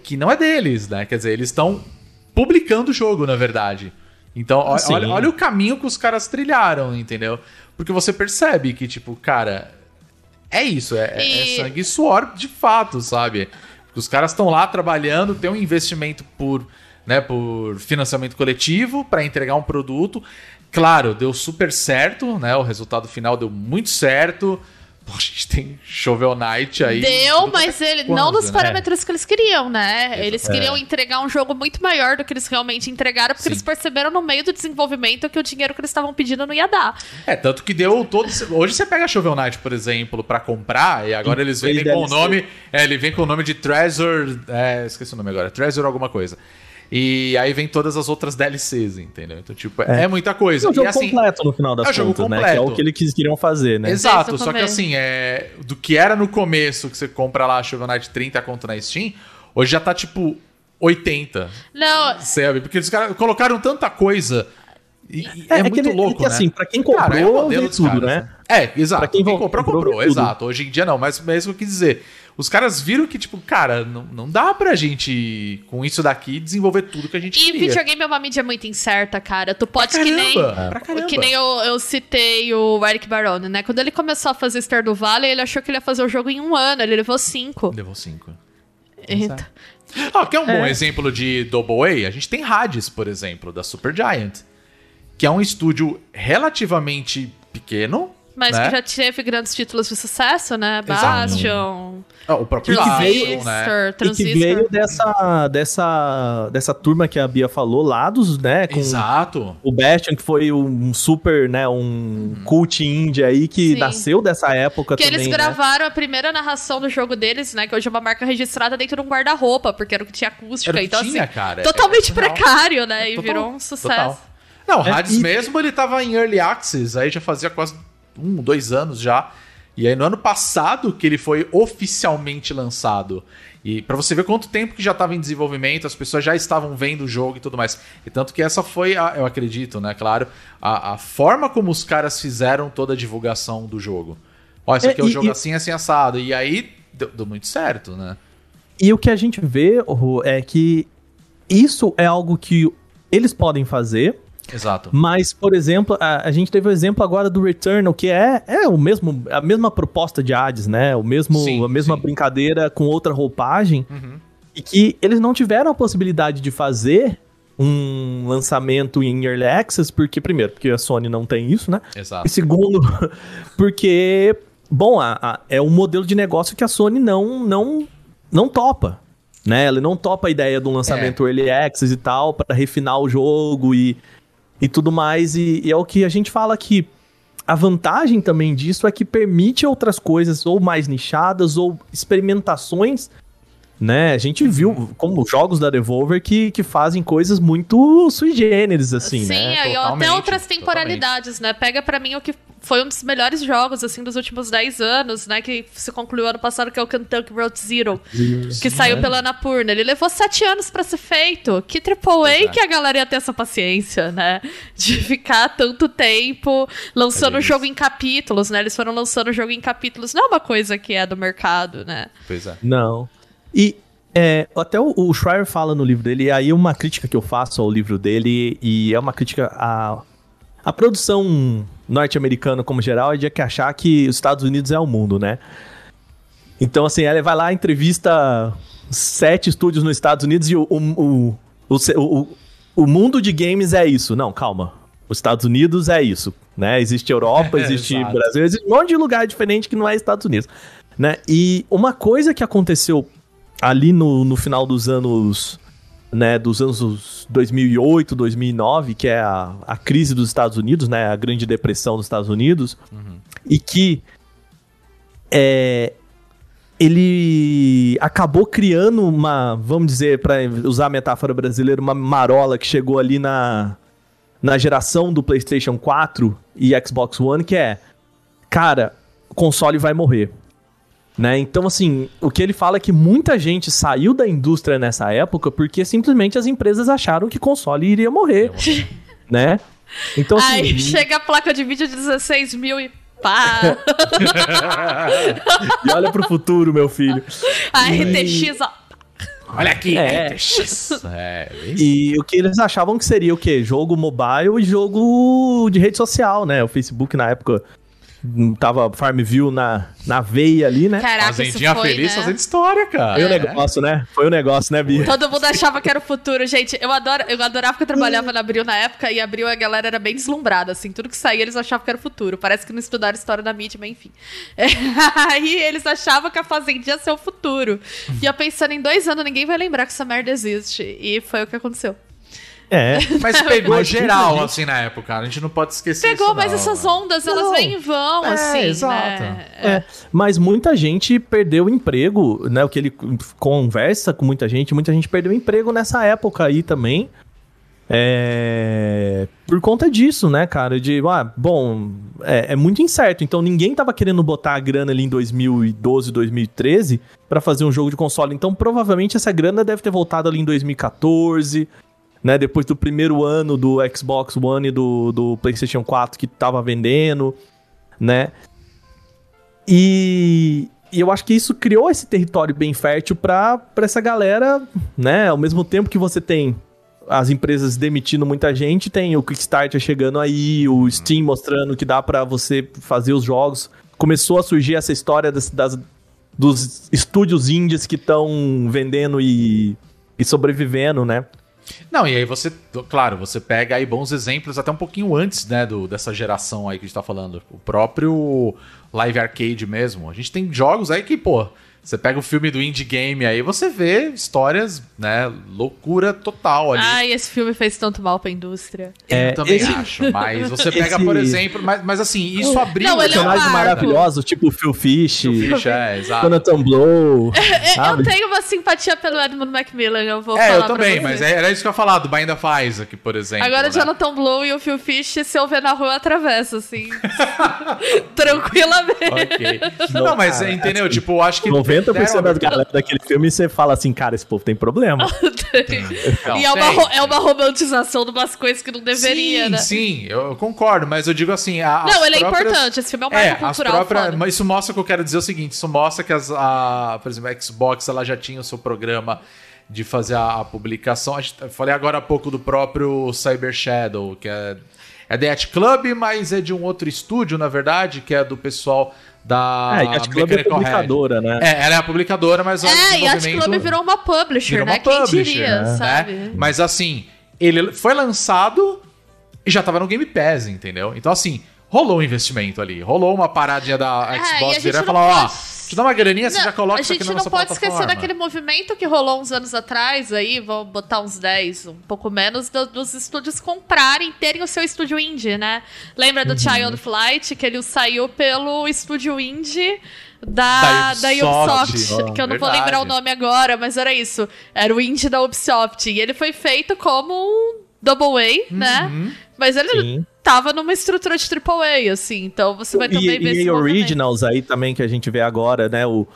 que não é deles, né? Quer dizer, eles estão publicando o jogo, na verdade. Então, olha, olha, o caminho que os caras trilharam, entendeu? Porque você percebe que, tipo, cara, é isso, é, é e... é sangue e suor de fato, sabe? Os caras estão lá trabalhando, tem um investimento por, né, por financiamento coletivo para entregar um produto. Claro, deu super certo, né? O resultado final deu muito certo. A gente tem Shovel Knight aí. Deu, mas ele quando, não nos né? parâmetros que eles queriam, né? Eles queriam é. entregar um jogo muito maior do que eles realmente entregaram, porque Sim. eles perceberam no meio do desenvolvimento que o dinheiro que eles estavam pedindo não ia dar. É, tanto que deu todo. Hoje você pega Shovel Knight, por exemplo, para comprar, e agora eles vendem com o nome. É, ele vem com o nome de Treasure. É, esqueci o nome agora. Treasure alguma coisa. E aí vem todas as outras DLCs, entendeu? Então, tipo, é, é muita coisa. É o jogo e, assim, completo no final das é contas, completo. né? Que é o que eles queriam fazer, né? Exato, só que assim, é, do que era no começo, que você compra lá Shovel Knight 30 conto na Steam, hoje já tá tipo 80. Não. Sabe? Porque eles colocaram tanta coisa. E, é, é, muito que, louco, é que, né? assim, pra quem comprou, Cara, é tudo, caras, né? né? É, exato. Pra quem, quem comprou, comprou, comprou exato. Hoje em dia não, mas mesmo que eu quis dizer. Os caras viram que, tipo, cara, não, não dá pra gente, com isso daqui, desenvolver tudo que a gente e queria. E videogame é uma mídia muito incerta, cara. Tu pode que nem. Que nem eu, eu citei o Eric Barone, né? Quando ele começou a fazer Stardew Valley, ele achou que ele ia fazer o jogo em um ano. Ele levou cinco. Levou cinco. Eita. Ah, que é um é. bom exemplo de Double A? A gente tem Hades, por exemplo, da Super Giant. Que é um estúdio relativamente pequeno, Mas né? que já teve grandes títulos de sucesso, né? Bastion, Ah, o próprio que veio- né? Transistor, E que Transistor. veio dessa, dessa, dessa turma que a Bia falou, lá dos, né, com Exato. o Bastion, que foi um super, né, um cult indie aí, que Sim. nasceu dessa época Que também, eles né? gravaram a primeira narração do jogo deles, né? Que hoje é uma marca registrada dentro de um guarda-roupa, porque era o que tinha acústica. Era o que então, tinha, assim, cara. totalmente É, total. precário, né? E Total, virou um sucesso. total. Não, o É, Hades e- mesmo, ele tava em Early Access, aí já fazia quase um, dois anos já. E aí no ano passado que ele foi oficialmente lançado. E pra você ver quanto tempo que já tava em desenvolvimento, as pessoas já estavam vendo o jogo e tudo mais. E tanto que essa foi, a, eu acredito, né, claro, a, a forma como os caras fizeram toda a divulgação do jogo. Ó, isso É, aqui é o e- jogo e- assim, assim, assado. E aí deu, deu muito certo, né? E o que a gente vê, Rô, é que isso é algo que eles podem fazer, Exato. mas, por exemplo, a, a gente teve o exemplo agora do Returnal, que é, é o mesmo, a mesma proposta de Hades, né? O mesmo, Sim, a mesma sim. brincadeira com outra roupagem, Uhum. e que eles não tiveram a possibilidade de fazer um lançamento em Early Access, porque, primeiro, porque a Sony não tem isso, né? Exato. E segundo, porque, bom, a- a- é um modelo de negócio que a Sony não, não, não topa. Né? Ela não topa a ideia de um lançamento Early Access e tal, para refinar o jogo e, e tudo mais. E, e é o que a gente fala aqui. A vantagem também disso é que permite outras coisas, ou mais nichadas, ou experimentações. Né? A gente viu como jogos da Devolver que, que fazem coisas muito sui generis, assim, Sim, né? ó, até Totalmente, outras temporalidades, né? Pega pra mim o que foi um dos melhores jogos, assim, dos últimos 10 anos, né? Que se concluiu ano passado, que é o Kentucky Road Zero. que saiu pela Anapurna. Ele levou sete anos pra ser feito. Que AAA é. que a galera ia ter essa paciência, né? De ficar tanto tempo lançando É o isso. jogo em capítulos, né? Eles foram lançando o jogo em capítulos. Não é uma coisa que é do mercado, né? Pois é. Não. E é, até o, o Schreier fala no livro dele, e aí uma crítica que eu faço ao livro dele, e é uma crítica à, à produção norte-americana como geral, é de que achar que os Estados Unidos é o mundo, né? Então, assim, ela vai lá, entrevista sete estúdios nos Estados Unidos e o, o, o, o, o, mundo de games é isso. Não, calma. Os Estados Unidos é isso, né? Existe Europa, existe. Brasil, existe um monte de lugar diferente que não é Estados Unidos, né? E uma coisa que aconteceu ali no, no final dos anos, né, dos anos 2008, 2009, que é a, a crise dos Estados Unidos, né, a grande depressão dos Estados Unidos, e que é, ele acabou criando uma, vamos dizer, para usar a metáfora brasileira, uma marola que chegou ali na, na geração do PlayStation 4 e Xbox One, que é, cara, o console vai morrer. Né? Então, assim, o que ele fala é que muita gente saiu da indústria nessa época porque simplesmente as empresas acharam que console iria morrer, né? Então, assim, Aí chega a placa de vídeo de 16 mil e pá! e olha pro futuro, meu filho. A RTX, ó. Olha aqui, É. RTX. É, bem E o que eles achavam que seria o quê? Jogo mobile e jogo de rede social, né? O Facebook na época tava Farmville na, na veia ali, né? Caraca, isso Fazendinha foi, feliz né? fazendo história, cara. Foi o negócio, né? Foi o negócio, né, Bia? Todo mundo achava que era o futuro, gente. Eu, adoro, eu adorava que eu trabalhava na Abril na época e Abril a galera era bem deslumbrada, assim. Tudo que saía eles achavam que era o futuro. Parece que não estudaram história da mídia, mas enfim. É, aí eles achavam que a Fazendinha ia ser o futuro. E eu pensando, em dois anos ninguém vai lembrar que essa merda existe. E foi o que aconteceu. É. Mas pegou Mas geral, muita gente- assim, na época, cara. A gente não pode esquecer Pegou, isso, mas não, essas ondas, elas Não. vêm em vão, É, assim, exato. né? É, mas muita gente perdeu o emprego, né? O que ele conversa com muita gente, muita gente perdeu o emprego nessa época aí também. É, por conta disso, né, cara? De, ah, bom, é, é muito incerto. Então ninguém tava querendo botar a grana ali em 2012, 2013 pra fazer um jogo de console. Então provavelmente essa grana deve ter voltado ali em 2014, né? Depois do primeiro ano do Xbox One e do, do PlayStation 4 que tava vendendo, né? E, e eu acho que isso criou esse território bem fértil pra essa galera, né? Ao mesmo tempo que você tem as empresas demitindo muita gente, tem o Kickstarter chegando aí, o Steam mostrando que dá pra você fazer os jogos. Começou a surgir essa história das, das- dos estúdios indies que estão vendendo e, e sobrevivendo, né? Não, e aí você, claro, você pega aí bons exemplos até um pouquinho antes, né, do, dessa geração aí que a gente tá falando. O próprio live arcade mesmo. A gente tem jogos aí que, pô, você pega o filme do Indie Game aí, você vê histórias, né, loucura total ali. Ai, esse filme fez tanto mal pra indústria. É, eu também esse... acho, mas você pega, esse... por exemplo, mas, mas assim, isso abriu... Não, personagens é um maravilhosos, tipo Phil Fish, Phil Fish, é, exato. Jonathan Blow. eu tenho uma simpatia pelo Edmund Macmillan, eu vou é, falar eu também, mas era isso que eu ia falar, do Bind of Isaac, por exemplo. Agora, né? Jonathan Blow e o Phil Fish, se eu ver na rua, atravessa, assim. Tranquilamente. Ok. Não, não mas cara, entendeu? Assim, tipo, acho que... 90% das galera daquele filme você fala assim, cara, esse povo tem problema. tem. e é uma, é uma romantização de umas coisas que não deveria, sim, né? Sim, eu concordo, mas eu digo assim. A, não, ele próprias... é importante, esse filme é um marco é, cultural. Próprias, mas isso mostra o que eu quero dizer é o seguinte: isso mostra que as, a, por exemplo, a Xbox ela já tinha o seu programa de fazer a, a publicação. Eu falei agora há pouco do próprio Cyber Shadow, que é, é The Club, mas é de um outro estúdio, na verdade, que é do pessoal da é, Yacht Club é publicadora, né? É, ela é a publicadora, mas o É, Yacht Club virou uma publisher, virou né? Uma Quem publisher, diria, né? sabe? Mas assim, ele foi lançado e já tava no Game Pass, entendeu? Então assim, rolou um investimento ali, rolou uma paradinha da Xbox é, virar e falar, ó... Te dá uma graninha, você já coloca isso aqui na plataforma. A gente não pode esquecer daquele movimento que rolou uns anos atrás aí, vou botar uns 10, um pouco menos, do, dos estúdios comprarem, terem o seu estúdio indie, né? Lembra do uhum. Child Flight, que ele saiu pelo estúdio indie da, da Ubisoft, da Ubisoft que eu não verdade. vou lembrar o nome agora, mas era isso. Era o indie da Ubisoft. E ele foi feito como um Double A, né? uhum. né? Mas ele Sim. Tava numa estrutura de AAA, assim. Então você vai também e, ver e esse Originals aí também que a gente vê agora, né? O,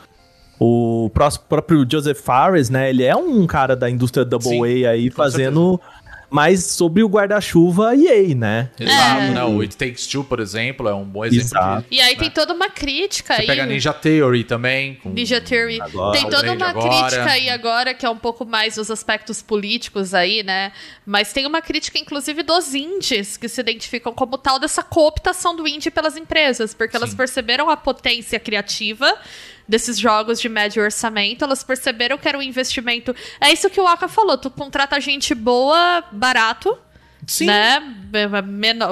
o próprio Joseph Fares, né? Ele é um cara da indústria Double A aí fazendo. Certeza mas sobre o guarda-chuva EA, né? Exato, é. né? O It Takes Two, por exemplo, é um bom exemplo Exato. disso. E aí né? tem toda uma crítica Você aí. pega Ninja Theory também. Com... Ninja Theory. Agora, tem toda uma agora. crítica aí agora, que é um pouco mais dos aspectos políticos aí, né? Mas tem uma crítica, inclusive, dos indies, que se identificam como tal dessa cooptação do indie pelas empresas, porque Sim. elas perceberam a potência criativa desses jogos de médio orçamento, elas perceberam que era um investimento. É isso que o Aka falou: tu contrata gente boa, barato. Sim. Né?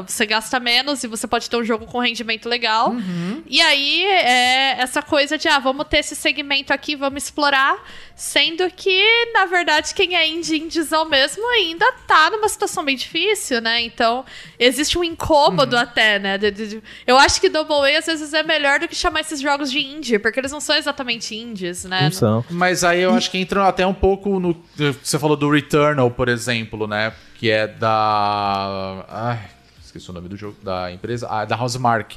Você gasta menos e você pode ter um jogo com rendimento legal. Uhum. E aí, é essa coisa de, ah, vamos ter esse segmento aqui, vamos explorar. Sendo que, na verdade, quem é indie indizão mesmo ainda tá numa situação bem difícil, né? Então, existe um incômodo uhum. até, né? De, de, eu acho que Double A às vezes é melhor do que chamar esses jogos de indie, porque eles não são exatamente indies, né? Não são. Mas aí eu acho que entra até um pouco no. Você falou do Returnal, por exemplo, né? Que é da. Ai, esqueci o nome do jogo. Da empresa. Ah, da Housemark.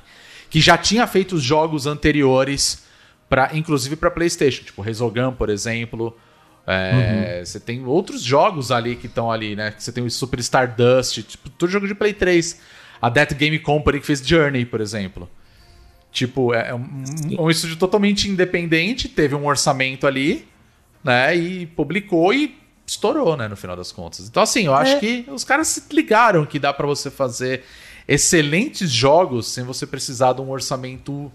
Que já tinha feito os jogos anteriores para inclusive para PlayStation, tipo Resogun, por exemplo. É, uhum. Você tem outros jogos ali que estão ali, né? Você tem o Super Stardust, tipo, todo jogo de Play 3. A Death Game Company que fez Journey, por exemplo. Tipo, é um, um estúdio totalmente independente, teve um orçamento ali, né? E publicou e estourou, né? No final das contas. Então, assim, eu acho é. que os caras se ligaram que dá para você fazer excelentes jogos sem você precisar de um orçamento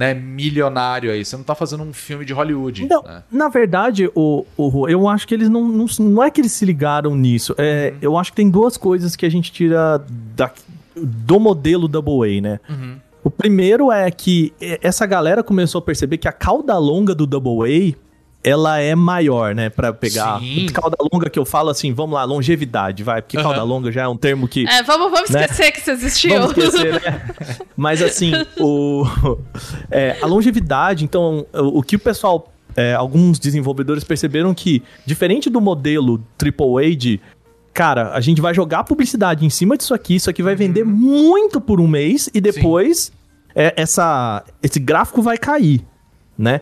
né, milionário aí. Você não tá fazendo um filme de Hollywood. Não, né? Na verdade, o, o, eu acho que eles não, não. Não é que eles se ligaram nisso. É, uhum. Eu acho que tem duas coisas que a gente tira da, do modelo Double A, né? Uhum. O primeiro é que essa galera começou a perceber que a cauda longa do Double A ela é maior, né? Pra pegar. Sim. Cauda longa que eu falo assim, vamos lá, longevidade, vai. Porque uhum. cauda longa já é um termo que. É, vamos, vamos né? esquecer que isso existiu. Vamos esquecer, né? Mas assim, o, é, a longevidade, então, o, o que o pessoal. É, alguns desenvolvedores perceberam que, diferente do modelo AAA de. Cara, a gente vai jogar publicidade em cima disso aqui, isso aqui vai vender uhum. muito por um mês e depois é, essa, esse gráfico vai cair, né?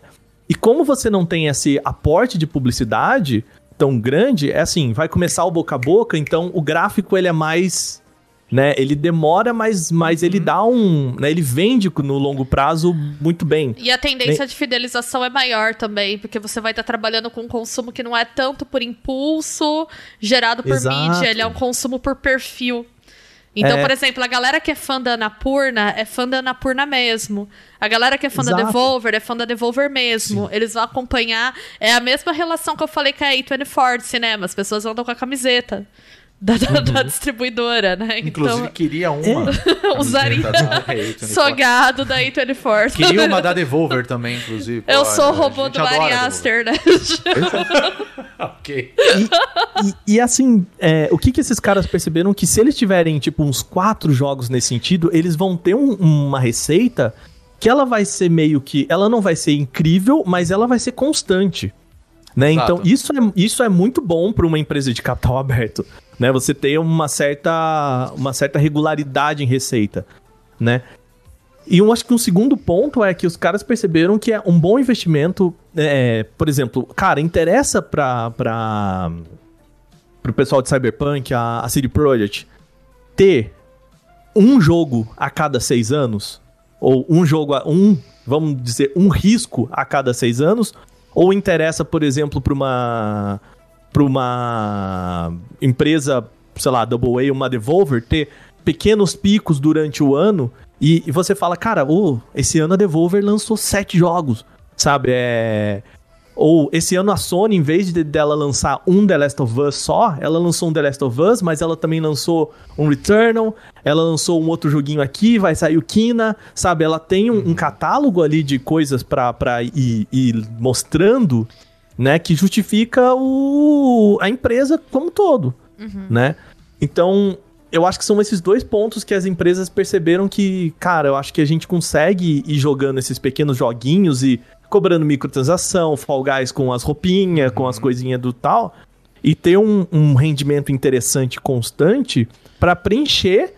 E como você não tem esse aporte de publicidade tão grande, é assim, vai começar o boca a boca, então o gráfico ele é mais né? Ele demora, mas, mas ele uhum. dá um. Né? Ele vende no longo prazo muito bem. E a tendência de fidelização é maior também, porque você vai estar trabalhando com um consumo que não é tanto por impulso gerado por Exato. mídia, ele é um consumo por perfil. Então, é... por exemplo, a galera que é fã da Anapurna é fã da Anapurna mesmo. A galera que é fã Exato. da Devolver é fã da Devolver mesmo. Sim. Eles vão acompanhar. É a mesma relação que eu falei com a A24 de cinema. As pessoas andam com a camiseta da, da, da, uhum. distribuidora, né? Inclusive, então, queria uma. Usaria. Sou gado da A24. Queria uma da Devolver também, inclusive. Eu Pô, sou o robô do Ari Aster, né? ok. E, e, e assim, é, o que que esses caras perceberam? Que se eles tiverem, tipo, uns quatro jogos nesse sentido, eles vão ter um, uma receita que ela vai ser meio que... Ela não vai ser incrível, mas ela vai ser constante. Né? Então, isso é, isso é muito bom para uma empresa de capital aberto né? Você tem uma certa, uma certa regularidade em receita, né? E eu acho que um segundo ponto é que os caras perceberam que é um bom investimento, é, por exemplo, cara, interessa para para pro pessoal de Cyberpunk, a, a CD Projekt, ter um jogo a cada seis anos, ou um jogo, a, um, vamos dizer, um risco a cada seis anos, ou interessa, por exemplo, para uma para uma empresa, sei lá, Double A, uma Devolver, ter pequenos picos durante o ano e, e você fala, cara, oh, esse ano a Devolver lançou sete jogos, sabe? É... Ou esse ano a Sony, em vez de dela lançar um The Last of Us só, ela lançou um The Last of Us, mas ela também lançou um Returnal, ela lançou um outro joguinho aqui, vai sair o Kina, sabe? Ela tem um, um catálogo ali de coisas pra, pra ir, ir mostrando né? Que justifica o, a empresa como todo, uhum. né? Então, eu acho que são esses dois pontos que as empresas perceberam que, cara, eu acho que a gente consegue ir jogando esses pequenos joguinhos e cobrando microtransação, Fall Guys com as roupinhas, uhum. com as uhum. coisinhas do tal, e ter um, um rendimento interessante constante para preencher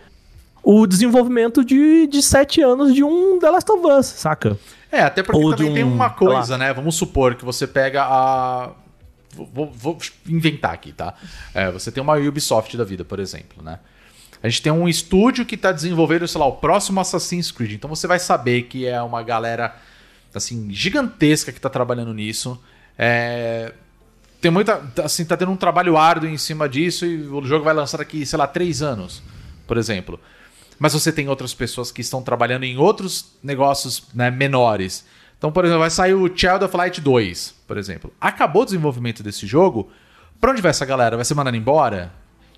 o desenvolvimento de, de sete anos de um The Last of Us, saca? É, até porque Ou também um, tem uma coisa, né? Vamos supor que você pega a. Vou, vou inventar aqui, tá? É, você tem uma Ubisoft da vida, por exemplo, né? A gente tem um estúdio que está desenvolvendo, sei lá, o próximo Assassin's Creed. Então você vai saber que é uma galera, assim, gigantesca que está trabalhando nisso. É... Tem muita. Assim, tá tendo um trabalho árduo em cima disso e o jogo vai lançar daqui, sei lá, três anos, por exemplo mas você tem outras pessoas que estão trabalhando em outros negócios né, menores. Então, por exemplo, vai sair o Child of Light 2, por exemplo. Acabou o desenvolvimento desse jogo, pra onde vai essa galera? Vai ser mandada embora?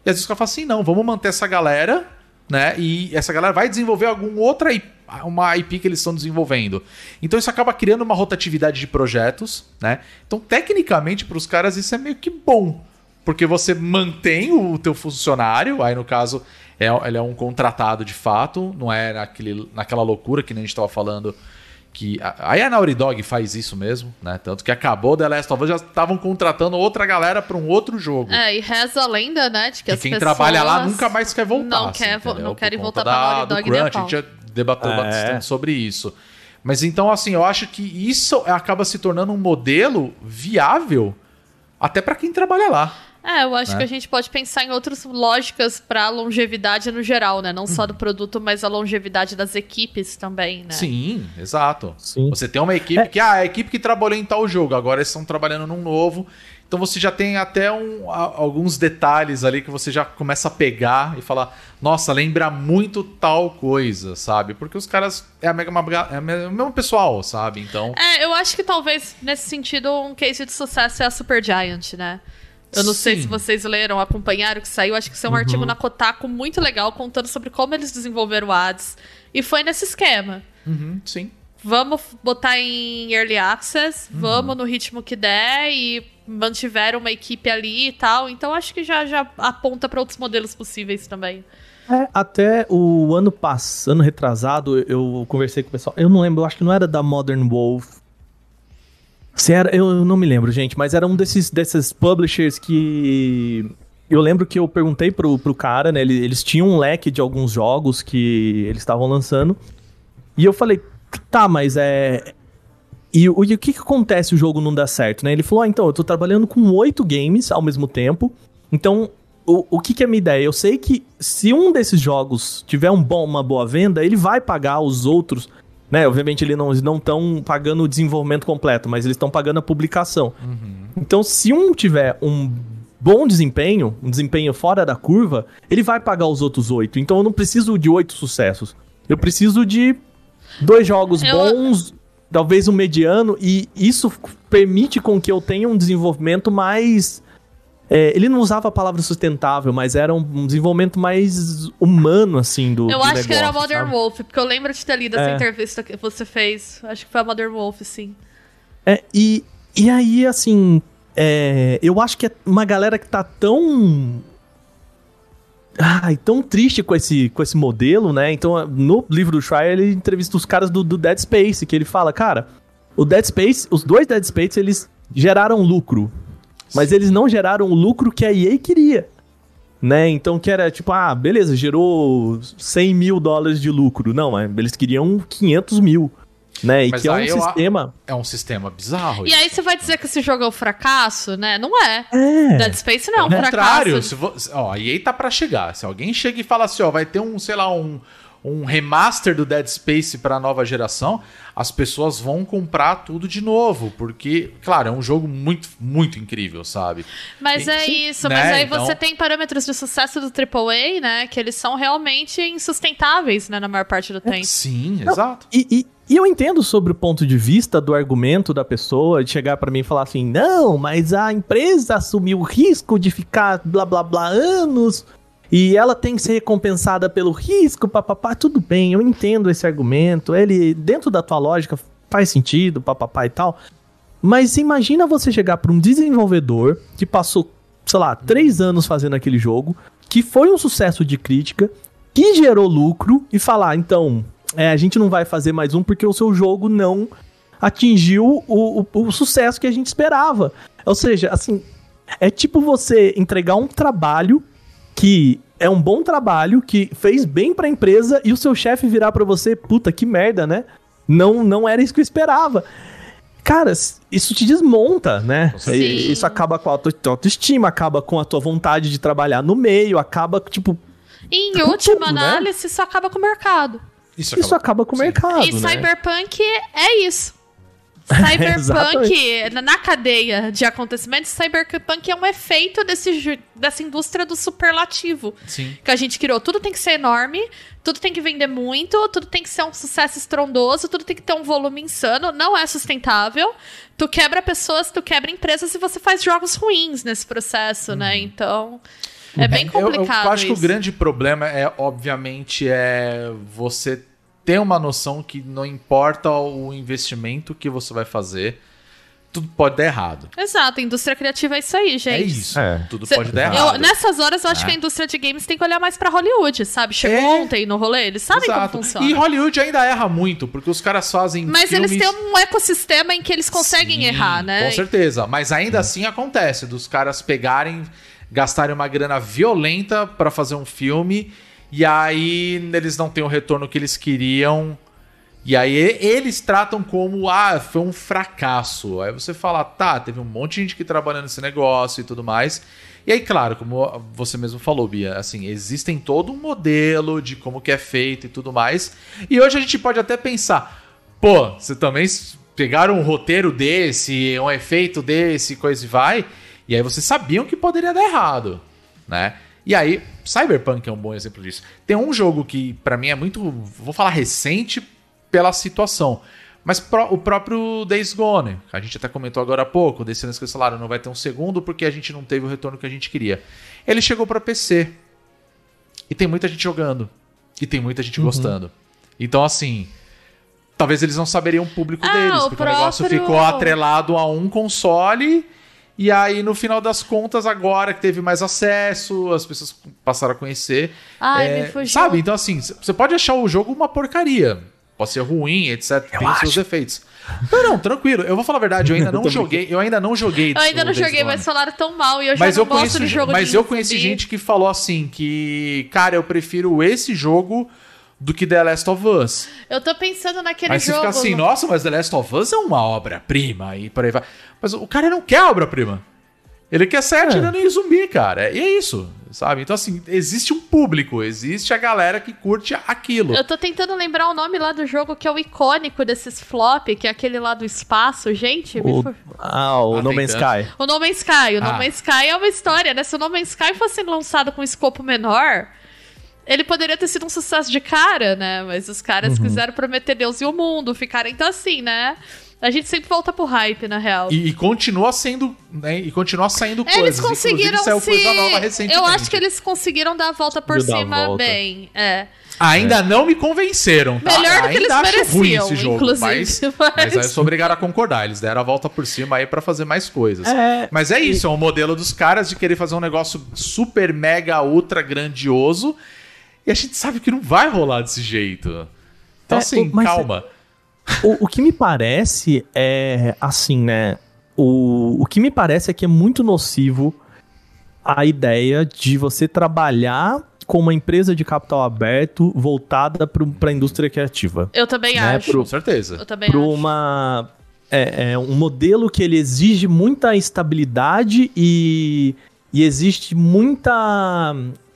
E às vezes o cara fala assim, não, vamos manter essa galera, né? E essa galera vai desenvolver alguma outra IP, uma IP que eles estão desenvolvendo. Então isso acaba criando uma rotatividade de projetos, né? Então, tecnicamente, para os caras, isso é meio que bom. Porque você mantém o teu funcionário, aí no caso, é, ele é um contratado de fato, não é naquele, naquela loucura que nem a gente estava falando. Que, aí a Naughty Dog faz isso mesmo, né? Tanto que acabou The Last of Us, já estavam contratando outra galera para um outro jogo. É, e reza a lenda, né? De que, que as quem trabalha lá nunca mais quer voltar. Não, assim, quer, não querem voltar para Naughty Dog do Crunch, A gente já debateu é. bastante sobre isso. Mas então, assim, eu acho que isso acaba se tornando um modelo viável até para quem trabalha lá. É, eu acho né? que a gente pode pensar em outras lógicas para longevidade no geral, né? Não só do produto, mas a longevidade das equipes também, né? Sim, exato. Sim. Você tem uma equipe é. que, ah, a equipe que trabalhou em tal jogo, agora eles estão trabalhando num novo. Então você já tem até um, alguns detalhes ali que você já começa a pegar e falar, nossa, lembra muito tal coisa, sabe? Porque os caras é, a mesma, é o mesmo pessoal, sabe? Então. É, eu acho que talvez nesse sentido um case de sucesso é a Super Giant, né? Eu não sim. sei se vocês leram, acompanharam que saiu. Acho que isso é um uhum. artigo na Kotaku muito legal contando sobre como eles desenvolveram o ads. E foi nesse esquema. Uhum, sim. Vamos botar em early access, uhum. vamos no ritmo que der e mantiveram uma equipe ali e tal. Então acho que já, já aponta para outros modelos possíveis também. É, até o ano passado, ano retrasado, eu conversei com o pessoal. Eu não lembro, eu acho que não era da Modern Wolf se era, eu não me lembro, gente, mas era um desses, desses publishers que. Eu lembro que eu perguntei pro, pro cara, né? Eles, eles tinham um leque de alguns jogos que eles estavam lançando. E eu falei, tá, mas é. E, o, e o que, que acontece se o jogo não dá certo, né? Ele falou, ah, então, eu tô trabalhando com oito games ao mesmo tempo. Então, o, o que, que é a minha ideia? Eu sei que se um desses jogos tiver um bom, uma boa venda, ele vai pagar os outros né? Obviamente eles não estão pagando o desenvolvimento completo, mas eles estão pagando a publicação. Uhum. Então, se um tiver um bom desempenho, um desempenho fora da curva, ele vai pagar os outros oito. Então eu não preciso de oito sucessos. Eu preciso de dois jogos eu... bons, talvez um mediano, e isso permite com que eu tenha um desenvolvimento mais. É, ele não usava a palavra sustentável, mas era um desenvolvimento mais humano, assim, do. Eu do acho negócio, que era Modern sabe? Wolf, porque eu lembro de ter lido essa é. entrevista que você fez. Acho que foi a Modern Wolf, sim. É, e, e aí, assim. É, eu acho que é uma galera que tá tão Ai, tão triste com esse, com esse modelo, né? Então, no livro do Schreier, ele entrevista os caras do, do Dead Space, que ele fala, cara, o Dead Space, os dois Dead Space, eles geraram lucro. Mas eles não geraram o lucro que a EA queria. Né? Então, que era tipo, ah, beleza, gerou 100 mil dólares de lucro. Não, eles queriam 500 mil né? E Mas que é um sistema. É um sistema bizarro. E isso. aí você vai dizer que esse jogo é um fracasso, né? Não é. é. Dead Space não é um fracasso. contrário, se vo... ó, e aí tá para chegar. Se alguém chega e fala assim, ó, vai ter um, sei lá, um um remaster do Dead Space para a nova geração, as pessoas vão comprar tudo de novo, porque, claro, é um jogo muito, muito incrível, sabe? Mas e, é isso, né? mas aí então... você tem parâmetros de sucesso do AAA, né, que eles são realmente insustentáveis, né, na maior parte do tempo. Sim, Não, exato. E, e, e eu entendo sobre o ponto de vista do argumento da pessoa de chegar para mim e falar assim: não, mas a empresa assumiu o risco de ficar blá blá blá anos e ela tem que ser recompensada pelo risco, papapá, tudo bem, eu entendo esse argumento, ele, dentro da tua lógica, faz sentido, papapá e tal. Mas imagina você chegar para um desenvolvedor que passou, sei lá, três anos fazendo aquele jogo, que foi um sucesso de crítica, que gerou lucro, e falar, então, é, a gente não vai fazer mais um porque o seu jogo não atingiu o, o, o sucesso que a gente esperava. Ou seja, assim, é tipo você entregar um trabalho que é um bom trabalho, que fez bem pra empresa e o seu chefe virar para você, puta, que merda, né? Não, não era isso que eu esperava. Cara, isso te desmonta, né? Sim. Isso acaba com a tua autoestima, acaba com a tua vontade de trabalhar no meio, acaba, tipo. Em última tudo, né? análise, né? isso acaba com o mercado. Isso acaba, isso acaba com o mercado. E né? Cyberpunk é isso. Cyberpunk, na cadeia de acontecimentos, Cyberpunk é um efeito desse, dessa indústria do superlativo. Sim. Que a gente criou. Tudo tem que ser enorme, tudo tem que vender muito, tudo tem que ser um sucesso estrondoso, tudo tem que ter um volume insano. Não é sustentável. Tu quebra pessoas, tu quebra empresas e você faz jogos ruins nesse processo, né? Uhum. Então. É bem complicado. Eu, eu acho isso. que o grande problema é, obviamente, é você ter uma noção que não importa o investimento que você vai fazer, tudo pode dar errado. Exato, a indústria criativa é isso aí, gente. É isso. É. Tudo Cê, pode dar errado. Eu, nessas horas, eu acho é. que a indústria de games tem que olhar mais para Hollywood, sabe? Chegou é. ontem no rolê, eles sabem Exato. como funciona. E Hollywood ainda erra muito, porque os caras fazem. Mas filmes... eles têm um ecossistema em que eles conseguem Sim, errar, né? Com certeza. Mas ainda assim acontece dos caras pegarem, gastarem uma grana violenta para fazer um filme e aí eles não têm o retorno que eles queriam. E aí eles tratam como, ah, foi um fracasso. Aí você fala, tá, teve um monte de gente que trabalhando nesse negócio e tudo mais. E aí, claro, como você mesmo falou, Bia, assim, existem todo um modelo de como que é feito e tudo mais. E hoje a gente pode até pensar, pô, você também pegaram um roteiro desse, um efeito desse, coisa e vai, e aí vocês sabiam que poderia dar errado, né? E aí, Cyberpunk é um bom exemplo disso. Tem um jogo que, para mim, é muito, vou falar recente pela situação. Mas pro, o próprio Days Gone, a gente até comentou agora há pouco, desse ano que salário não vai ter um segundo porque a gente não teve o retorno que a gente queria. Ele chegou para PC. E tem muita gente jogando. E tem muita gente uhum. gostando. Então, assim, talvez eles não saberiam o público ah, deles, o porque próprio... o negócio ficou atrelado a um console e aí, no final das contas, agora que teve mais acesso, as pessoas passaram a conhecer. Ai, é, me fugiu. Sabe? Então, assim, você pode achar o jogo uma porcaria. Pode ser ruim, etc. Eu tem acho. seus defeitos. Não, não, tranquilo. Eu vou falar a verdade, eu ainda não joguei. Eu ainda não joguei. Eu ainda não joguei, mas falaram tão mal e eu já mas não eu conheço, de jogo Mas de eu conheci gente que falou assim: que, cara, eu prefiro esse jogo do que The Last of Us. Eu tô pensando naquele jogo. Aí você fica assim, nossa, mas The Last of Us é uma obra-prima e por aí vai. Mas o cara não quer obra-prima. Ele quer sair é. atirando em zumbi, cara. E é isso. sabe? Então, assim, existe um público, existe a galera que curte aquilo. Eu tô tentando lembrar o nome lá do jogo que é o icônico desses flop, que é aquele lá do espaço, gente. O... Ah, o ah, No Man's Sky. O No Man's Sky. O ah. No Man's Sky é uma história, né? Se o No Man's Sky fosse lançado com escopo menor, ele poderia ter sido um sucesso de cara, né? Mas os caras uhum. quiseram prometer Deus e o mundo, ficaram então assim, né? A gente sempre volta pro hype, na real. E, e continua sendo, né? E continua saindo eles coisas. Eles conseguiram se... coisa nova recentemente. Eu acho que eles conseguiram dar a volta por cima volta. bem. É. Ainda é. não me convenceram, tá? Melhor do que eles mereciam, ruim esse jogo, inclusive. Mas, mas... mas aí eu sou obrigado a concordar. Eles deram a volta por cima aí para fazer mais coisas. É... Mas é isso, é um modelo dos caras de querer fazer um negócio super, mega, ultra grandioso. E a gente sabe que não vai rolar desse jeito. Então, é, assim, mas calma. O, o que me parece é assim, né? O, o que me parece é que é muito nocivo a ideia de você trabalhar com uma empresa de capital aberto voltada para a indústria criativa. Eu também né? acho. Pro, com certeza. Eu também para uma é, é, um modelo que ele exige muita estabilidade e, e existe muita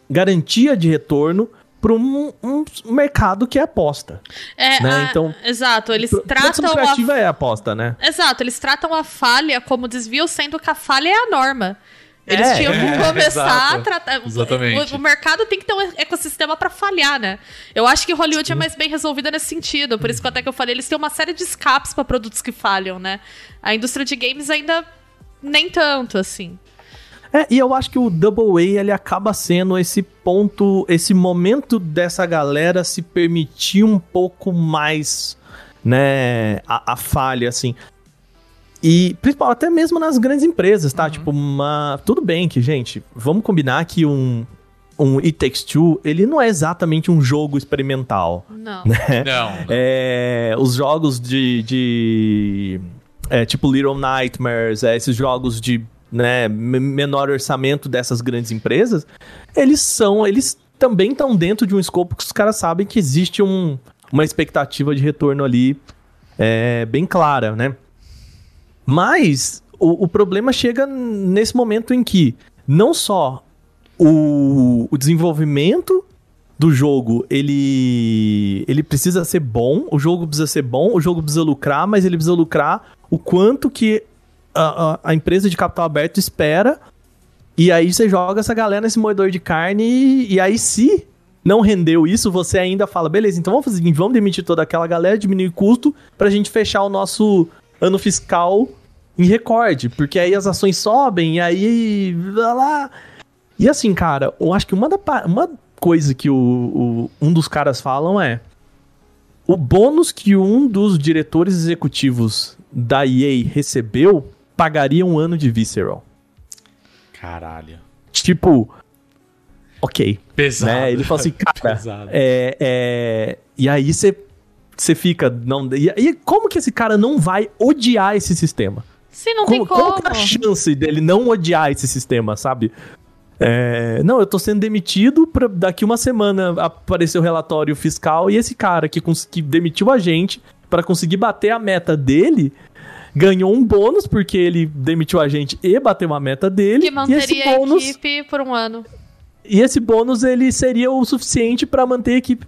garantia de retorno para um, um, mercado que é aposta. É, né? a, então, exato, eles tratam criativa a, é aposta, né? Exato, eles tratam a falha como desvio, sendo que a falha é a norma. Eles é, tinham que é, começar a tratar. Exatamente. O, o, mercado tem que ter um ecossistema para falhar, né? Eu acho que Hollywood é Sim. é mais bem resolvida nesse sentido. Por isso que até que eu falei, eles têm uma série de escapes para produtos que falham, né? A indústria de games ainda nem tanto, assim. É, e eu acho que o Double A ele acaba sendo esse ponto, esse momento dessa galera se permitir um pouco mais, né, a, a falha, assim. E, principal, até mesmo nas grandes empresas, tá? Uhum. Tipo, uma... Tudo bem que, gente, vamos combinar que um, um It Takes Two, ele não é exatamente um jogo experimental. Não. Né? Não. É, os jogos de... de é, tipo Little Nightmares, é, esses jogos de né, menor orçamento dessas grandes empresas, eles são, eles também estão dentro de um escopo que os caras sabem que existe um, uma expectativa de retorno ali é, bem clara, né? Mas o, o, problema chega nesse momento em que não só o, o desenvolvimento do jogo, ele ele precisa ser bom, o jogo precisa ser bom, o jogo precisa lucrar, mas ele precisa lucrar o quanto que a, a, empresa de capital aberto espera. E aí você joga essa galera nesse moedor de carne. E, e aí, se não rendeu isso, você ainda fala: beleza, então vamos fazer seguinte: vamos demitir toda aquela galera, diminuir o custo pra gente fechar o nosso ano fiscal em recorde. Porque aí as ações sobem, e aí. lá. E assim, cara, eu acho que uma, da, uma coisa que o, o, um dos caras falam é. O bônus que um dos diretores executivos da EA recebeu pagaria um ano de Visceral. Caralho. Tipo, ok. Pesado. Né? Ele fala assim, cara, é, é... e aí você você fica não e, e, como que esse cara não vai odiar esse sistema? Se não como, tem como. Qual é a chance dele não odiar esse sistema, sabe? É, não, eu tô sendo demitido pra daqui uma semana aparecer o relatório fiscal e esse cara que, que demitiu a gente para conseguir bater a meta dele ganhou um bônus porque ele demitiu a gente e bateu uma meta dele. Que manteria e esse bônus, a equipe por um ano. E esse bônus ele seria o suficiente para manter a equipe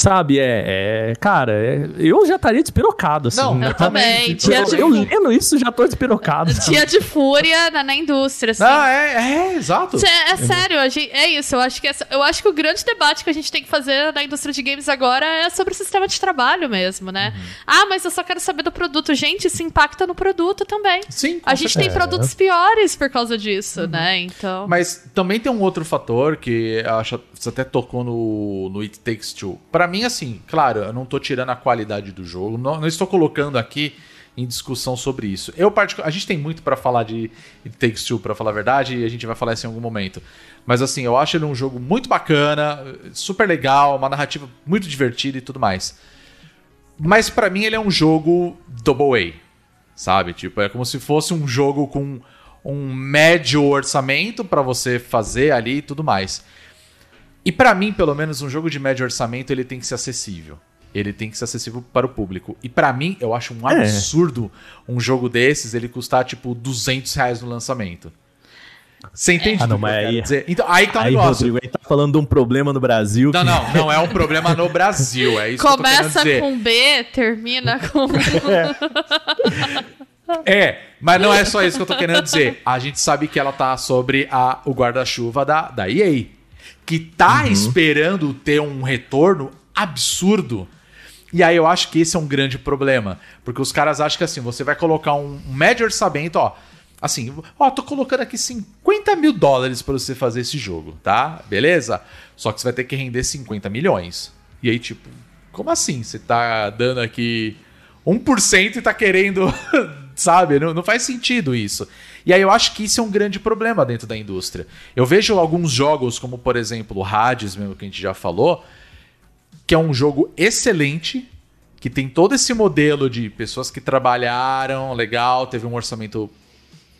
Sabe, é. é cara, é, eu já estaria despirocado, assim. Não, eu também. Tia de... Eu lendo isso já tô despirocado. Tia de fúria na, na indústria, assim. Ah, é, é exato. É, é sério, gente, é isso. Eu acho, que eu acho que o grande debate que a gente tem que fazer na indústria de games agora é sobre o sistema de trabalho mesmo, né? Uhum. Ah, mas eu só quero saber do produto. Gente, isso impacta no produto também. Sim. A gente tem produtos piores por causa disso, uhum. né? Então. Mas também tem um outro fator que acho que você até tocou no, no It Takes Two. Pra mim, assim, claro, eu não tô tirando a qualidade do jogo, não, não estou colocando aqui em discussão sobre isso. Eu a gente tem muito para falar de It Takes Two, para falar a verdade, e a gente vai falar isso em algum momento. Mas assim, eu acho ele um jogo muito bacana, super legal, uma narrativa muito divertida e tudo mais. Mas para mim ele é um jogo double A, sabe? Tipo, é como se fosse um jogo com um médio orçamento para você fazer ali e tudo mais. E para mim, pelo menos, um jogo de médio orçamento ele tem que ser acessível. Ele tem que ser acessível para o público. E para mim, eu acho um é. absurdo é. um jogo desses ele custar tipo 200 reais no lançamento. Você entende? Ah, não, mas aí, dizer? Então, aí tá um aí, negócio. Rodrigo, aí tá falando de um problema no Brasil. Não, que... não, não é um problema no Brasil. É isso Começa com B, termina com. É, mas não é só isso que eu tô querendo dizer. A gente sabe que ela tá sobre a, o guarda-chuva da, da EA, que tá uhum. esperando ter um retorno absurdo. E aí eu acho que esse é um grande problema. Porque os caras acham que assim, você vai colocar um, um médio orçamento, ó. Assim, ó, tô colocando aqui 50 mil dólares para você fazer esse jogo, tá? Beleza? Só que você vai ter que render 50 milhões. E aí, tipo, como assim? Você tá dando aqui 1% e tá querendo sabe? Não, não faz sentido isso. E aí eu acho que isso é um grande problema dentro da indústria. Eu vejo alguns jogos, como por exemplo o Hades, mesmo que a gente já falou, que é um jogo excelente, que tem todo esse modelo de pessoas que trabalharam legal, teve um orçamento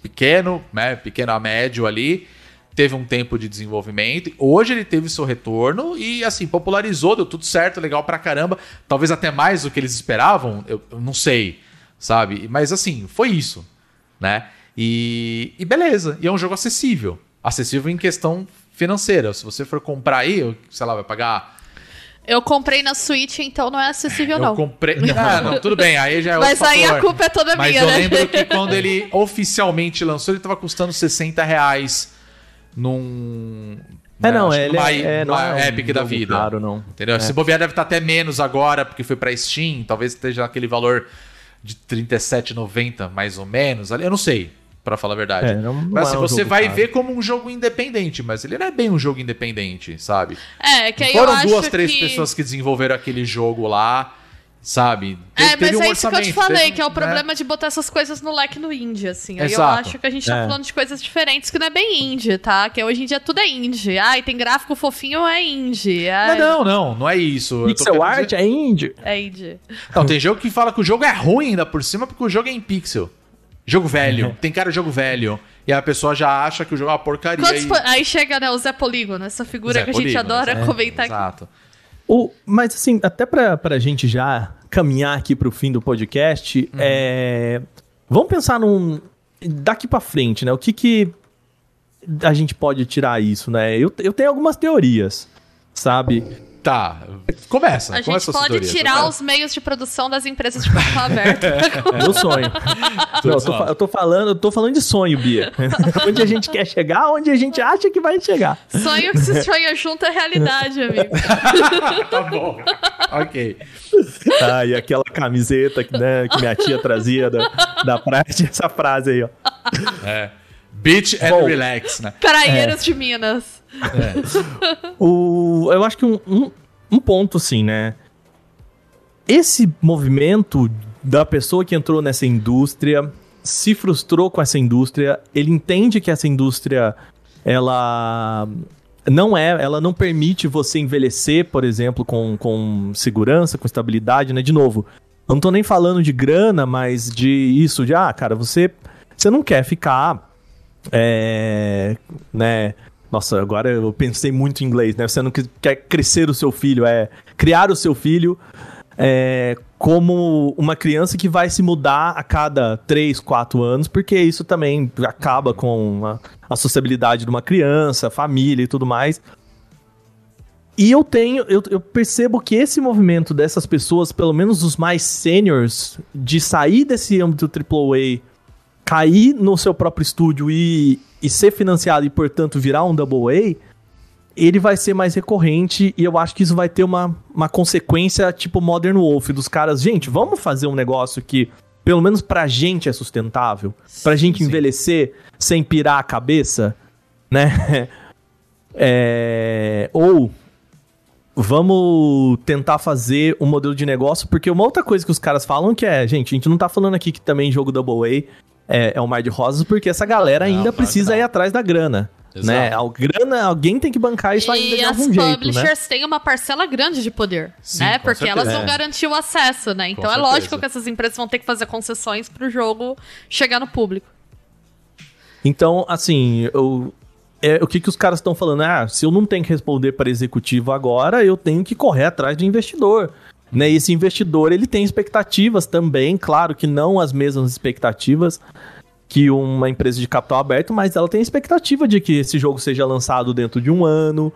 pequeno, né, pequeno a médio ali, teve um tempo de desenvolvimento. Hoje ele teve seu retorno e assim popularizou, deu tudo certo, legal pra caramba, talvez até mais do que eles esperavam, eu, eu não sei sabe? Mas assim, foi isso, né? E, e beleza, e é um jogo acessível. Acessível em questão financeira. Se você for comprar aí, sei lá, vai pagar eu comprei na Switch, então não é acessível, eu não. Eu comprei. Ah, não, tudo bem, aí já é Mas aí a culpa é toda Mas minha, né? Mas eu lembro que quando ele oficialmente lançou, ele tava custando 60 reais num. É, não, ele numa, é, numa é, Epic da vida. Caro, não. Entendeu? É. Se bobear, deve estar até menos agora, porque foi pra Steam, talvez esteja aquele valor de 37,90 mais ou menos. Eu não sei, para falar a verdade. É, não, não mas assim, é um você vai caro. ver como um jogo independente, mas ele não é bem um jogo independente, sabe? É, que aí Foram eu duas, três que... pessoas que desenvolveram aquele jogo lá sabe? Te, é, mas um é isso que eu te falei, teve, que é o né? problema né? de botar essas coisas no leque no indie, assim. Aí Exato. eu acho que a gente tá é. falando de coisas diferentes que não é bem indie, tá? Que hoje em dia tudo é indie. Ai, tem gráfico fofinho, é indie. Ai... Não, não, não, não é isso. Pixel art dizer... é indie. É indie. Não, tem jogo que fala que o jogo é ruim ainda por cima porque o jogo é em pixel. Jogo velho. Uhum. Tem cara de jogo velho. E a pessoa já acha que o jogo é uma porcaria. E... Aí chega, né, o Zé Polígono, essa figura Zé que a gente Polígono, adora é, comentar exato. aqui. O, mas assim, até pra, pra gente já caminhar aqui pro fim do podcast, uhum. é, vamos pensar num. Daqui para frente, né? O que que a gente pode tirar isso, né? Eu, eu tenho algumas teorias, sabe? Tá, começa. A começa gente pode tirar os meios de produção das empresas de capital aberto. Meu sonho. Não, eu, tô, eu, tô, falando, eu tô falando de sonho, Bia. onde a gente quer chegar, onde a gente acha que vai chegar. Sonho que se sonha junto é realidade, amigo. tá bom. Ok. Ah, e aquela camiseta que, né, que minha tia trazia da, da praia tinha essa frase aí, ó. É. Beach and Bom, relax, né? Praieiros é. de Minas. É. o, eu acho que um, um, um ponto, assim, né? Esse movimento da pessoa que entrou nessa indústria se frustrou com essa indústria, ele entende que essa indústria ela não é, ela não permite você envelhecer, por exemplo, com, com segurança, com estabilidade, né? De novo, eu não tô nem falando de grana, mas de isso, de ah, cara, você você não quer ficar é, né? Nossa, agora eu pensei muito em inglês, né? Você não quer crescer o seu filho, é criar o seu filho é, como uma criança que vai se mudar a cada 3, 4 anos, porque isso também acaba com a, a sociabilidade de uma criança, família e tudo mais. E eu tenho, eu, eu, percebo que esse movimento dessas pessoas, pelo menos os mais seniors, de sair desse âmbito AAA cair no seu próprio estúdio e, e ser financiado e, portanto, virar um Double A, ele vai ser mais recorrente e eu acho que isso vai ter uma, uma consequência tipo Modern Wolf, dos caras, gente, vamos fazer um negócio que, pelo menos pra gente, é sustentável, pra gente sim. envelhecer sem pirar a cabeça, né? é... Ou vamos tentar fazer um modelo de negócio, porque uma outra coisa que os caras falam que é, gente, a gente não tá falando aqui que também jogo Double A é, é um mar de rosas, porque essa galera ainda não, precisa ir atrás da grana. Né? A grana, alguém tem que bancar isso ainda de algum jeito, né? E as publishers têm uma parcela grande de poder, Sim, né? Porque certeza. elas vão é. garantir o acesso, né? Então com é certeza. lógico que essas empresas vão ter que fazer concessões para o jogo chegar no público. Então, assim, eu, é, o que, que os caras estão falando? Ah, se eu não tenho que responder para executivo agora, eu tenho que correr atrás de investidor. Né? E esse investidor ele tem expectativas também, claro que não as mesmas expectativas. que uma empresa de capital aberto, mas ela tem a expectativa de que esse jogo seja lançado dentro de um ano.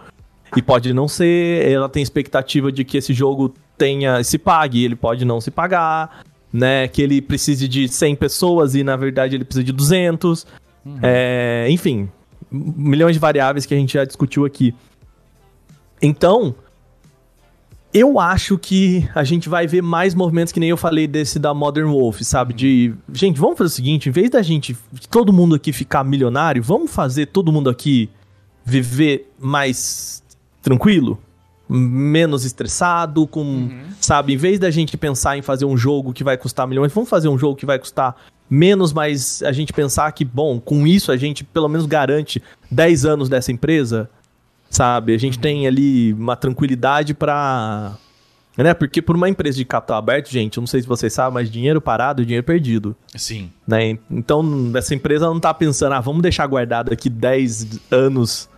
E pode não ser, ela tem expectativa de que esse jogo tenha se pague, ele pode não se pagar, né? Que ele precise de 100 pessoas e na verdade ele precisa de 200. Uhum. É, enfim, milhões de variáveis que a gente já discutiu aqui. Então, eu acho que a gente vai ver mais movimentos que nem eu falei desse da Modern Wolf, sabe? De, gente, vamos fazer o seguinte, em vez da gente, todo mundo aqui ficar milionário, vamos fazer todo mundo aqui viver mais tranquilo, menos estressado, com, uhum. sabe, em vez da gente pensar em fazer um jogo que vai custar milhões, vamos fazer um jogo que vai custar menos, mas a gente pensar que, bom, com isso a gente pelo menos garante 10 anos dessa empresa, sabe? A gente tem ali uma tranquilidade para né? Porque por uma empresa de capital aberto, gente, eu não sei se vocês sabem, mas dinheiro parado é dinheiro perdido. Sim. Né? Então, essa empresa não tá pensando, ah, vamos deixar guardado aqui 10 anos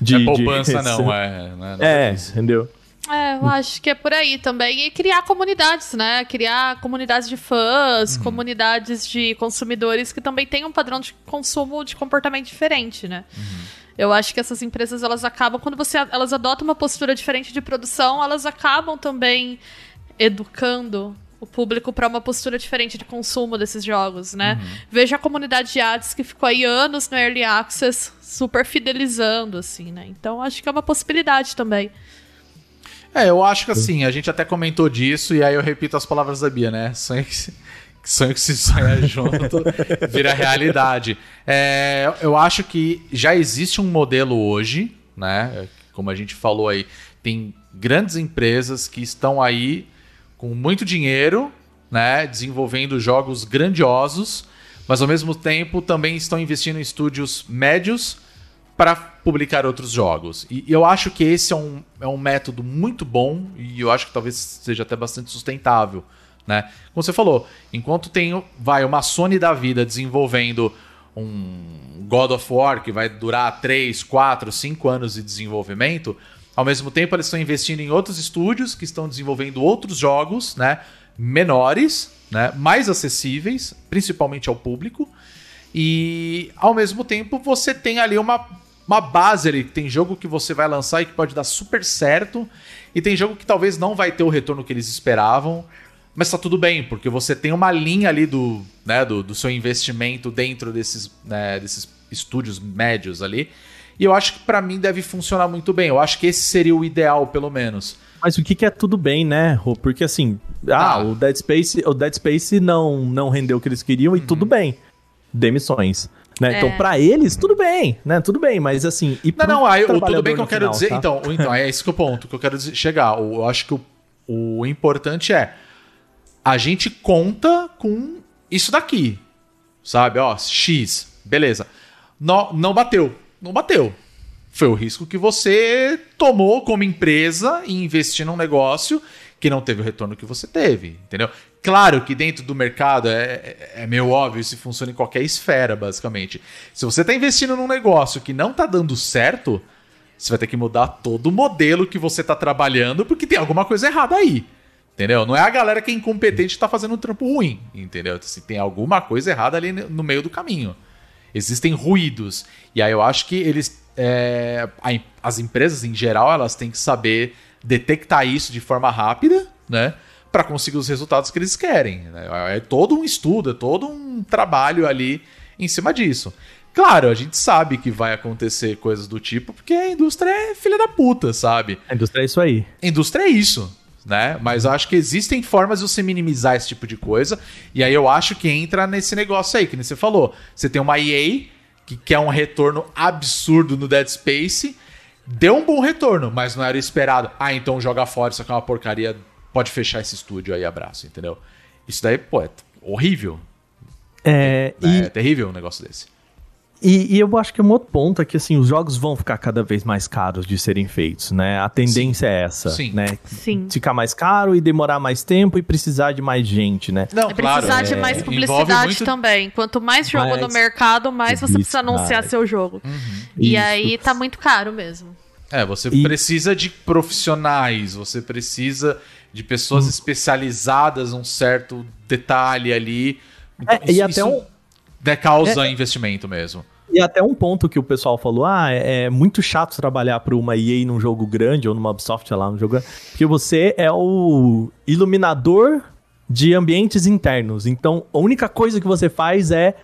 de... É poupança, de... não, é... Não é, é entendeu? É, eu acho que é por aí também. E criar comunidades, né? Criar comunidades de fãs, uhum. comunidades de consumidores que também têm um padrão de consumo de comportamento diferente, né? Uhum. Eu acho que essas empresas elas acabam quando você elas adotam uma postura diferente de produção, elas acabam também educando o público para uma postura diferente de consumo desses jogos, né? Uhum. Veja a comunidade de ads que ficou aí anos no early access, super fidelizando assim, né? Então acho que é uma possibilidade também. É, eu acho que assim, a gente até comentou disso e aí eu repito as palavras da Bia, né? Sonho que sonho que se sonha junto vira realidade. É, eu acho que já existe um modelo hoje, né? Como a gente falou aí, tem grandes empresas que estão aí com muito dinheiro, né? Desenvolvendo jogos grandiosos, mas ao mesmo tempo também estão investindo em estúdios médios para publicar outros jogos. E eu acho que esse é um, é um método muito bom e eu acho que talvez seja até bastante sustentável né? Como você falou, enquanto tem vai uma Sony da vida desenvolvendo um God of War que vai durar 3, 4, 5 anos de desenvolvimento, ao mesmo tempo eles estão investindo em outros estúdios que estão desenvolvendo outros jogos, né, menores, né, mais acessíveis, principalmente ao público. E ao mesmo tempo você tem ali uma, uma base ali, tem jogo que você vai lançar e que pode dar super certo, e tem jogo que talvez não vai ter o retorno que eles esperavam. Mas tá tudo bem, porque você tem uma linha ali do, né, do, do seu investimento dentro desses, né, desses estúdios médios ali. E eu acho que para mim deve funcionar muito bem. Eu acho que esse seria o ideal, pelo menos. Mas o que, que é tudo bem, né, Rô? Porque assim, ah, ah, o Dead Space, o Dead Space não, não rendeu o que eles queriam uhum. e tudo bem. Demissões. Né? É. Então, para eles, tudo bem, né? Tudo bem, mas assim. E não, não, aí, o tudo bem que eu quero final, dizer. Tá? Então, então, é esse que é o ponto que eu quero dizer, chegar. Eu acho que o, o importante é a gente conta com isso daqui. Sabe? Ó, X, beleza. Não, não bateu. Não bateu. Foi o risco que você tomou como empresa e investir num negócio que não teve o retorno que você teve, entendeu? Claro que dentro do mercado é, é, é meio óbvio, isso funciona em qualquer esfera, basicamente. Se você está investindo num negócio que não está dando certo, você vai ter que mudar todo o modelo que você está trabalhando, porque tem alguma coisa errada aí. Entendeu? Não é a galera que é incompetente que tá fazendo um trampo ruim, entendeu? Assim, tem alguma coisa errada ali no meio do caminho. Existem ruídos. E aí eu acho que eles. É, as empresas em geral, elas têm que saber detectar isso de forma rápida, né? Para conseguir os resultados que eles querem. Né? É todo um estudo, é todo um trabalho ali em cima disso. Claro, a gente sabe que vai acontecer coisas do tipo, porque a indústria é filha da puta, sabe? A indústria é isso aí. A indústria é isso né? Mas eu acho que existem formas de você minimizar esse tipo de coisa. E aí eu acho que entra nesse negócio aí, que nem você falou. Você tem uma EA que quer um retorno absurdo no Dead Space. Deu um bom retorno, mas não era esperado. Ah, então joga fora, isso aqui é uma porcaria. Pode fechar esse estúdio aí, abraço, entendeu? Isso daí, pô, é horrível. É, é, e... é terrível um negócio desse. E, e, eu acho que um outro ponto é que assim, os jogos vão ficar cada vez mais caros de serem feitos, né? A tendência Sim. é essa, Sim. né? Sim. Ficar mais caro e demorar mais tempo e precisar de mais gente, né? Não, é claro. Precisar de é, mais publicidade muito... também. Quanto mais jogo mais no mercado, mais você precisa anunciar seu jogo. Uhum. E Isso. aí tá muito caro mesmo. É, você e... precisa de profissionais, você precisa de pessoas hum. especializadas num certo detalhe ali. Então, é, isso, e até isso... um de causa é, investimento mesmo. E até um ponto que o pessoal falou: ah, é, é muito chato trabalhar para uma EA num jogo grande ou numa Ubisoft, sei lá, num jogo grande, porque você é o iluminador de ambientes internos. Então, a única coisa que você faz é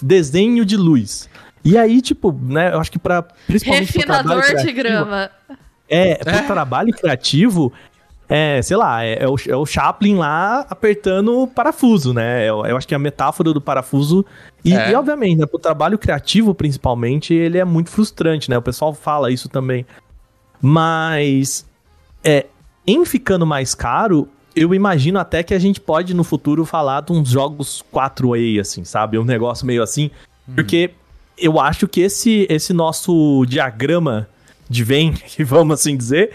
desenho de luz. E aí, tipo, né, eu acho que para principalmente Refinador de grama. É, pro é. trabalho criativo, é, sei lá, é, é, o, é o Chaplin lá apertando o parafuso, né? Eu, eu acho que a metáfora do parafuso. E, é. e, obviamente, né, pro trabalho criativo, principalmente, ele é muito frustrante, né? O pessoal fala isso também. Mas, é, em ficando mais caro, eu imagino até que a gente pode no futuro falar de uns jogos 4A, assim, sabe? Um negócio meio assim. Uhum. Porque eu acho que esse, esse nosso diagrama de Venn, vamos assim dizer,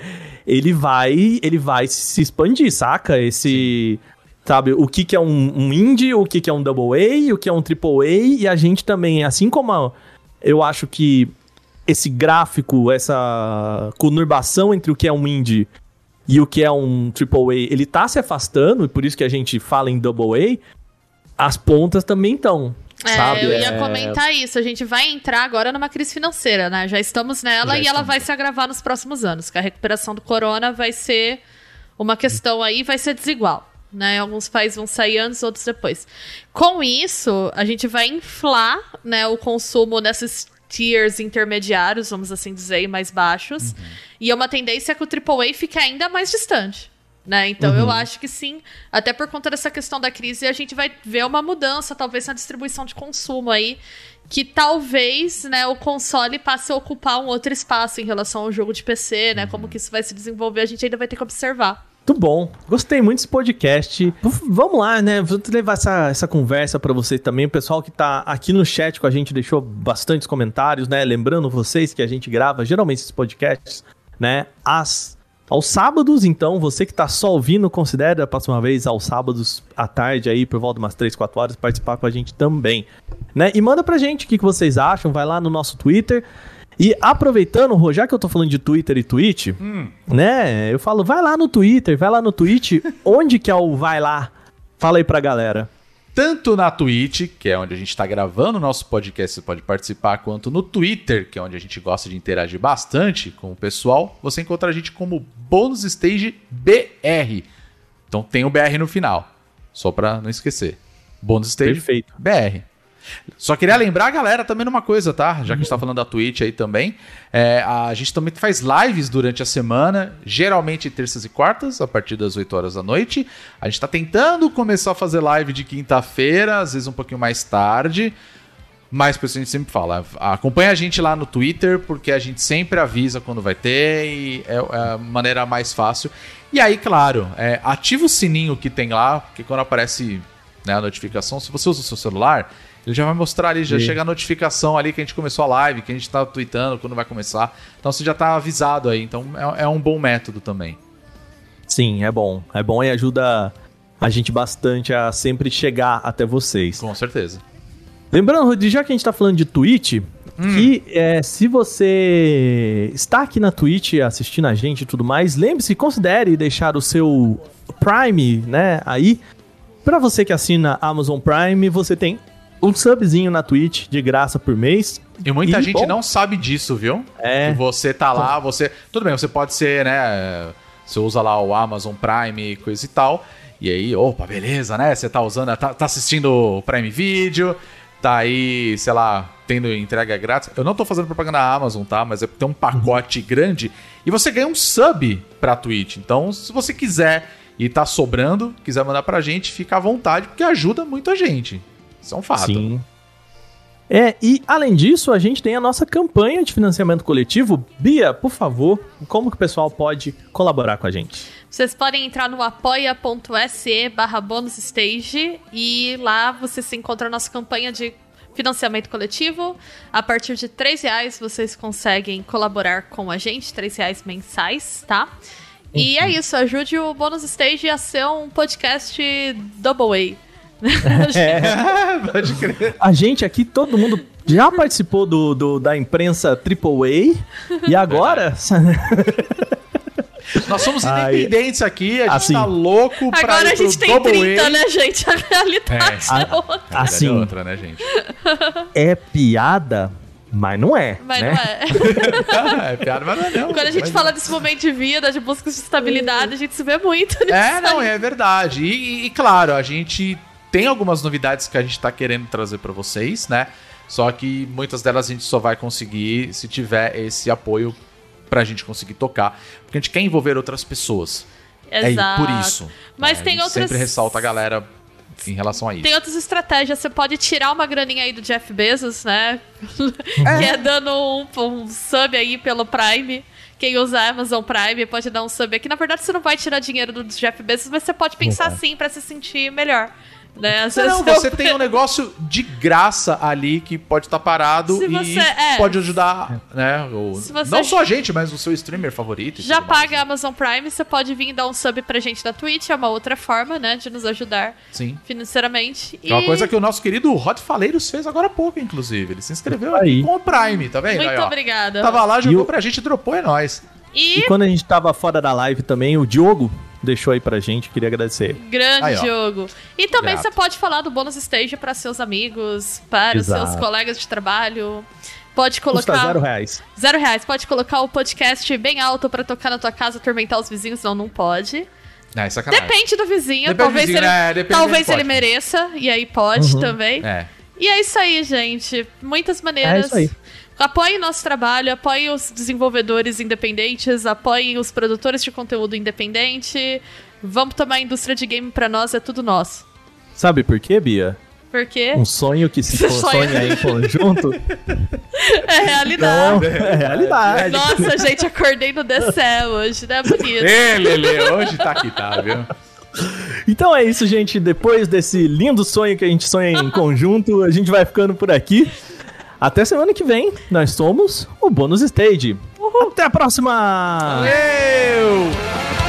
ele vai ele vai se expandir, saca? Esse. Sabe, o que, que é um, um indie, o que, que é um double A, o que é um triple A, e a gente também, assim como eu acho que esse gráfico, essa conurbação entre o que é um indie e o que é um triple A, ele tá se afastando, e por isso que a gente fala em double A, as pontas também estão. É, sabe? eu ia é... comentar isso. A gente vai entrar agora numa crise financeira, né? Já estamos nela Já e estamos. ela vai se agravar nos próximos anos. Que a recuperação do corona vai ser uma questão aí, vai ser desigual. Né? Alguns países vão sair antes, outros depois. Com isso, a gente vai inflar né, o consumo nesses tiers intermediários, vamos assim dizer, mais baixos. Uhum. E é uma tendência que o AAA fique ainda mais distante. Né? Então uhum. eu acho que sim, até por conta dessa questão da crise, a gente vai ver uma mudança, talvez, na distribuição de consumo aí, que talvez né, o console passe a ocupar um outro espaço em relação ao jogo de PC, né? Uhum. Como que isso vai se desenvolver, a gente ainda vai ter que observar. Muito bom. Gostei muito desse podcast. vamos lá, né? Vou levar essa, essa conversa para vocês também. O pessoal que tá aqui no chat com a gente deixou bastantes comentários, né? Lembrando vocês que a gente grava geralmente esses podcasts, né? Às aos sábados, então, você que está só ouvindo, considere a próxima vez aos sábados à tarde aí, por volta de umas 3, 4 horas, participar com a gente também. Né? E manda pra gente o que, que vocês acham, vai lá no nosso Twitter. E aproveitando, já que eu tô falando de Twitter e Twitch, hum. né? Eu falo, vai lá no Twitter, vai lá no Twitch. onde que é o vai lá? Fala aí pra galera tanto na Twitch, que é onde a gente está gravando o nosso podcast, você pode participar, quanto no Twitter, que é onde a gente gosta de interagir bastante com o pessoal. Você encontra a gente como Bônus Stage BR. Então tem o BR no final, só para não esquecer. Bônus Stage Perfeito. BR. Só queria lembrar a galera também numa coisa, tá? Já que a gente tá falando da Twitch aí também. É, a gente também faz lives durante a semana, geralmente terças e quartas, a partir das 8 horas da noite. A gente tá tentando começar a fazer live de quinta-feira, às vezes um pouquinho mais tarde. Mas por isso a gente sempre fala, acompanha a gente lá no Twitter, porque a gente sempre avisa quando vai ter e é, é a maneira mais fácil. E aí, claro, é, ativa o sininho que tem lá, porque quando aparece né, a notificação, se você usa o seu celular, ele já vai mostrar ali, já Sim. chega a notificação ali que a gente começou a live, que a gente tá tweetando quando vai começar. Então você já tá avisado aí. Então é, é um bom método também. Sim, é bom. É bom e ajuda a gente bastante a sempre chegar até vocês. Com certeza. Lembrando, Rodi, já que a gente tá falando de Twitch, hum. que é, se você está aqui na Twitch assistindo a gente e tudo mais, lembre-se, considere deixar o seu Prime, né, aí. Para você que assina Amazon Prime, você tem um subzinho na Twitch de graça por mês. E muita e, gente bom, não sabe disso, viu? É. Que você tá lá, você. Tudo bem, você pode ser, né? Você usa lá o Amazon Prime, coisa e tal. E aí, opa, beleza, né? Você tá usando, tá, tá assistindo o Prime Video, tá aí, sei lá, tendo entrega grátis. Eu não tô fazendo propaganda da Amazon, tá? Mas é tem um pacote grande e você ganha um sub pra Twitch. Então, se você quiser e tá sobrando, quiser mandar pra gente, fica à vontade, porque ajuda muito a gente. Isso é um fato. Sim. É, e além disso, a gente tem a nossa campanha de financiamento coletivo. Bia, por favor, como que o pessoal pode colaborar com a gente? Vocês podem entrar no apoia.se barra bonusstage e lá você se encontra a nossa campanha de financiamento coletivo. A partir de três reais vocês conseguem colaborar com a gente, três reais mensais, tá? E é isso, ajude o Bônus Stage a ser um podcast double A. é, pode crer. A gente aqui, todo mundo já participou do, do da imprensa AAA e agora. Nós somos independentes Ai, aqui, a gente assim, tá louco pra Agora a gente tem 30, né, gente? A realidade é, é outra. Assim, é outra, né, gente? É piada, mas não é. Mas né? não é. é piada, mas não é. Não. Quando a gente fala desse momento de vida, de busca de estabilidade, a gente se vê muito nisso. É, não, é verdade. E, e, claro, a gente tem algumas novidades que a gente tá querendo trazer para vocês, né? Só que muitas delas a gente só vai conseguir se tiver esse apoio pra gente conseguir tocar. Porque a gente quer envolver outras pessoas. Exato. É por isso. Mas né? tem outras. Sempre ressalta a galera em relação a isso. Tem outras estratégias. Você pode tirar uma graninha aí do Jeff Bezos, né? É. que é dando um, um sub aí pelo Prime quem usa Amazon Prime pode dar um sub aqui. Na verdade, você não vai tirar dinheiro do Jeff Bezos, mas você pode pensar assim para se sentir melhor. Né? Às não, você eu... tem um negócio de graça ali que pode estar tá parado se e você, é, pode ajudar, né? Ou, não só a gente, mas o seu streamer favorito. Já paga a Amazon Prime, você pode vir dar um sub pra gente na Twitch, é uma outra forma, né, de nos ajudar Sim. financeiramente. É uma coisa que o nosso querido Rod Faleiros fez agora há pouco, inclusive. Ele se inscreveu aí. com o Prime, tá vendo? Muito aí, obrigada. Tava lá, jogou pra gente, dropou, é nóis. E... e quando a gente tava fora da live também, o Diogo deixou aí pra gente, queria agradecer. Grande aí, jogo. E também Grato. você pode falar do bônus stage para seus amigos, para os seus colegas de trabalho. Pode colocar. Custa zero reais. Zero reais. Pode colocar o podcast bem alto para tocar na tua casa, atormentar os vizinhos. Não, não pode. É, sacanagem. Depende do vizinho. Depende talvez do vizinho, ele, é, talvez ele mereça. E aí pode uhum. também. É. E é isso aí, gente. Muitas maneiras. É isso aí. Apoiem nosso trabalho, apoiem os desenvolvedores independentes, apoiem os produtores de conteúdo independente. Vamos tomar a indústria de game pra nós, é tudo nosso. Sabe por quê, Bia? Por quê? Um sonho que se sonha em conjunto. É realidade. Não, é realidade. Nossa, gente, acordei no The Cell hoje, né? Bonito. Ê, Lele, hoje tá aqui, tá, viu? Então é isso, gente. Depois desse lindo sonho que a gente sonha em conjunto, a gente vai ficando por aqui. Até semana que vem, nós somos o Bônus Stage. Uhul. Até a próxima! Valeu!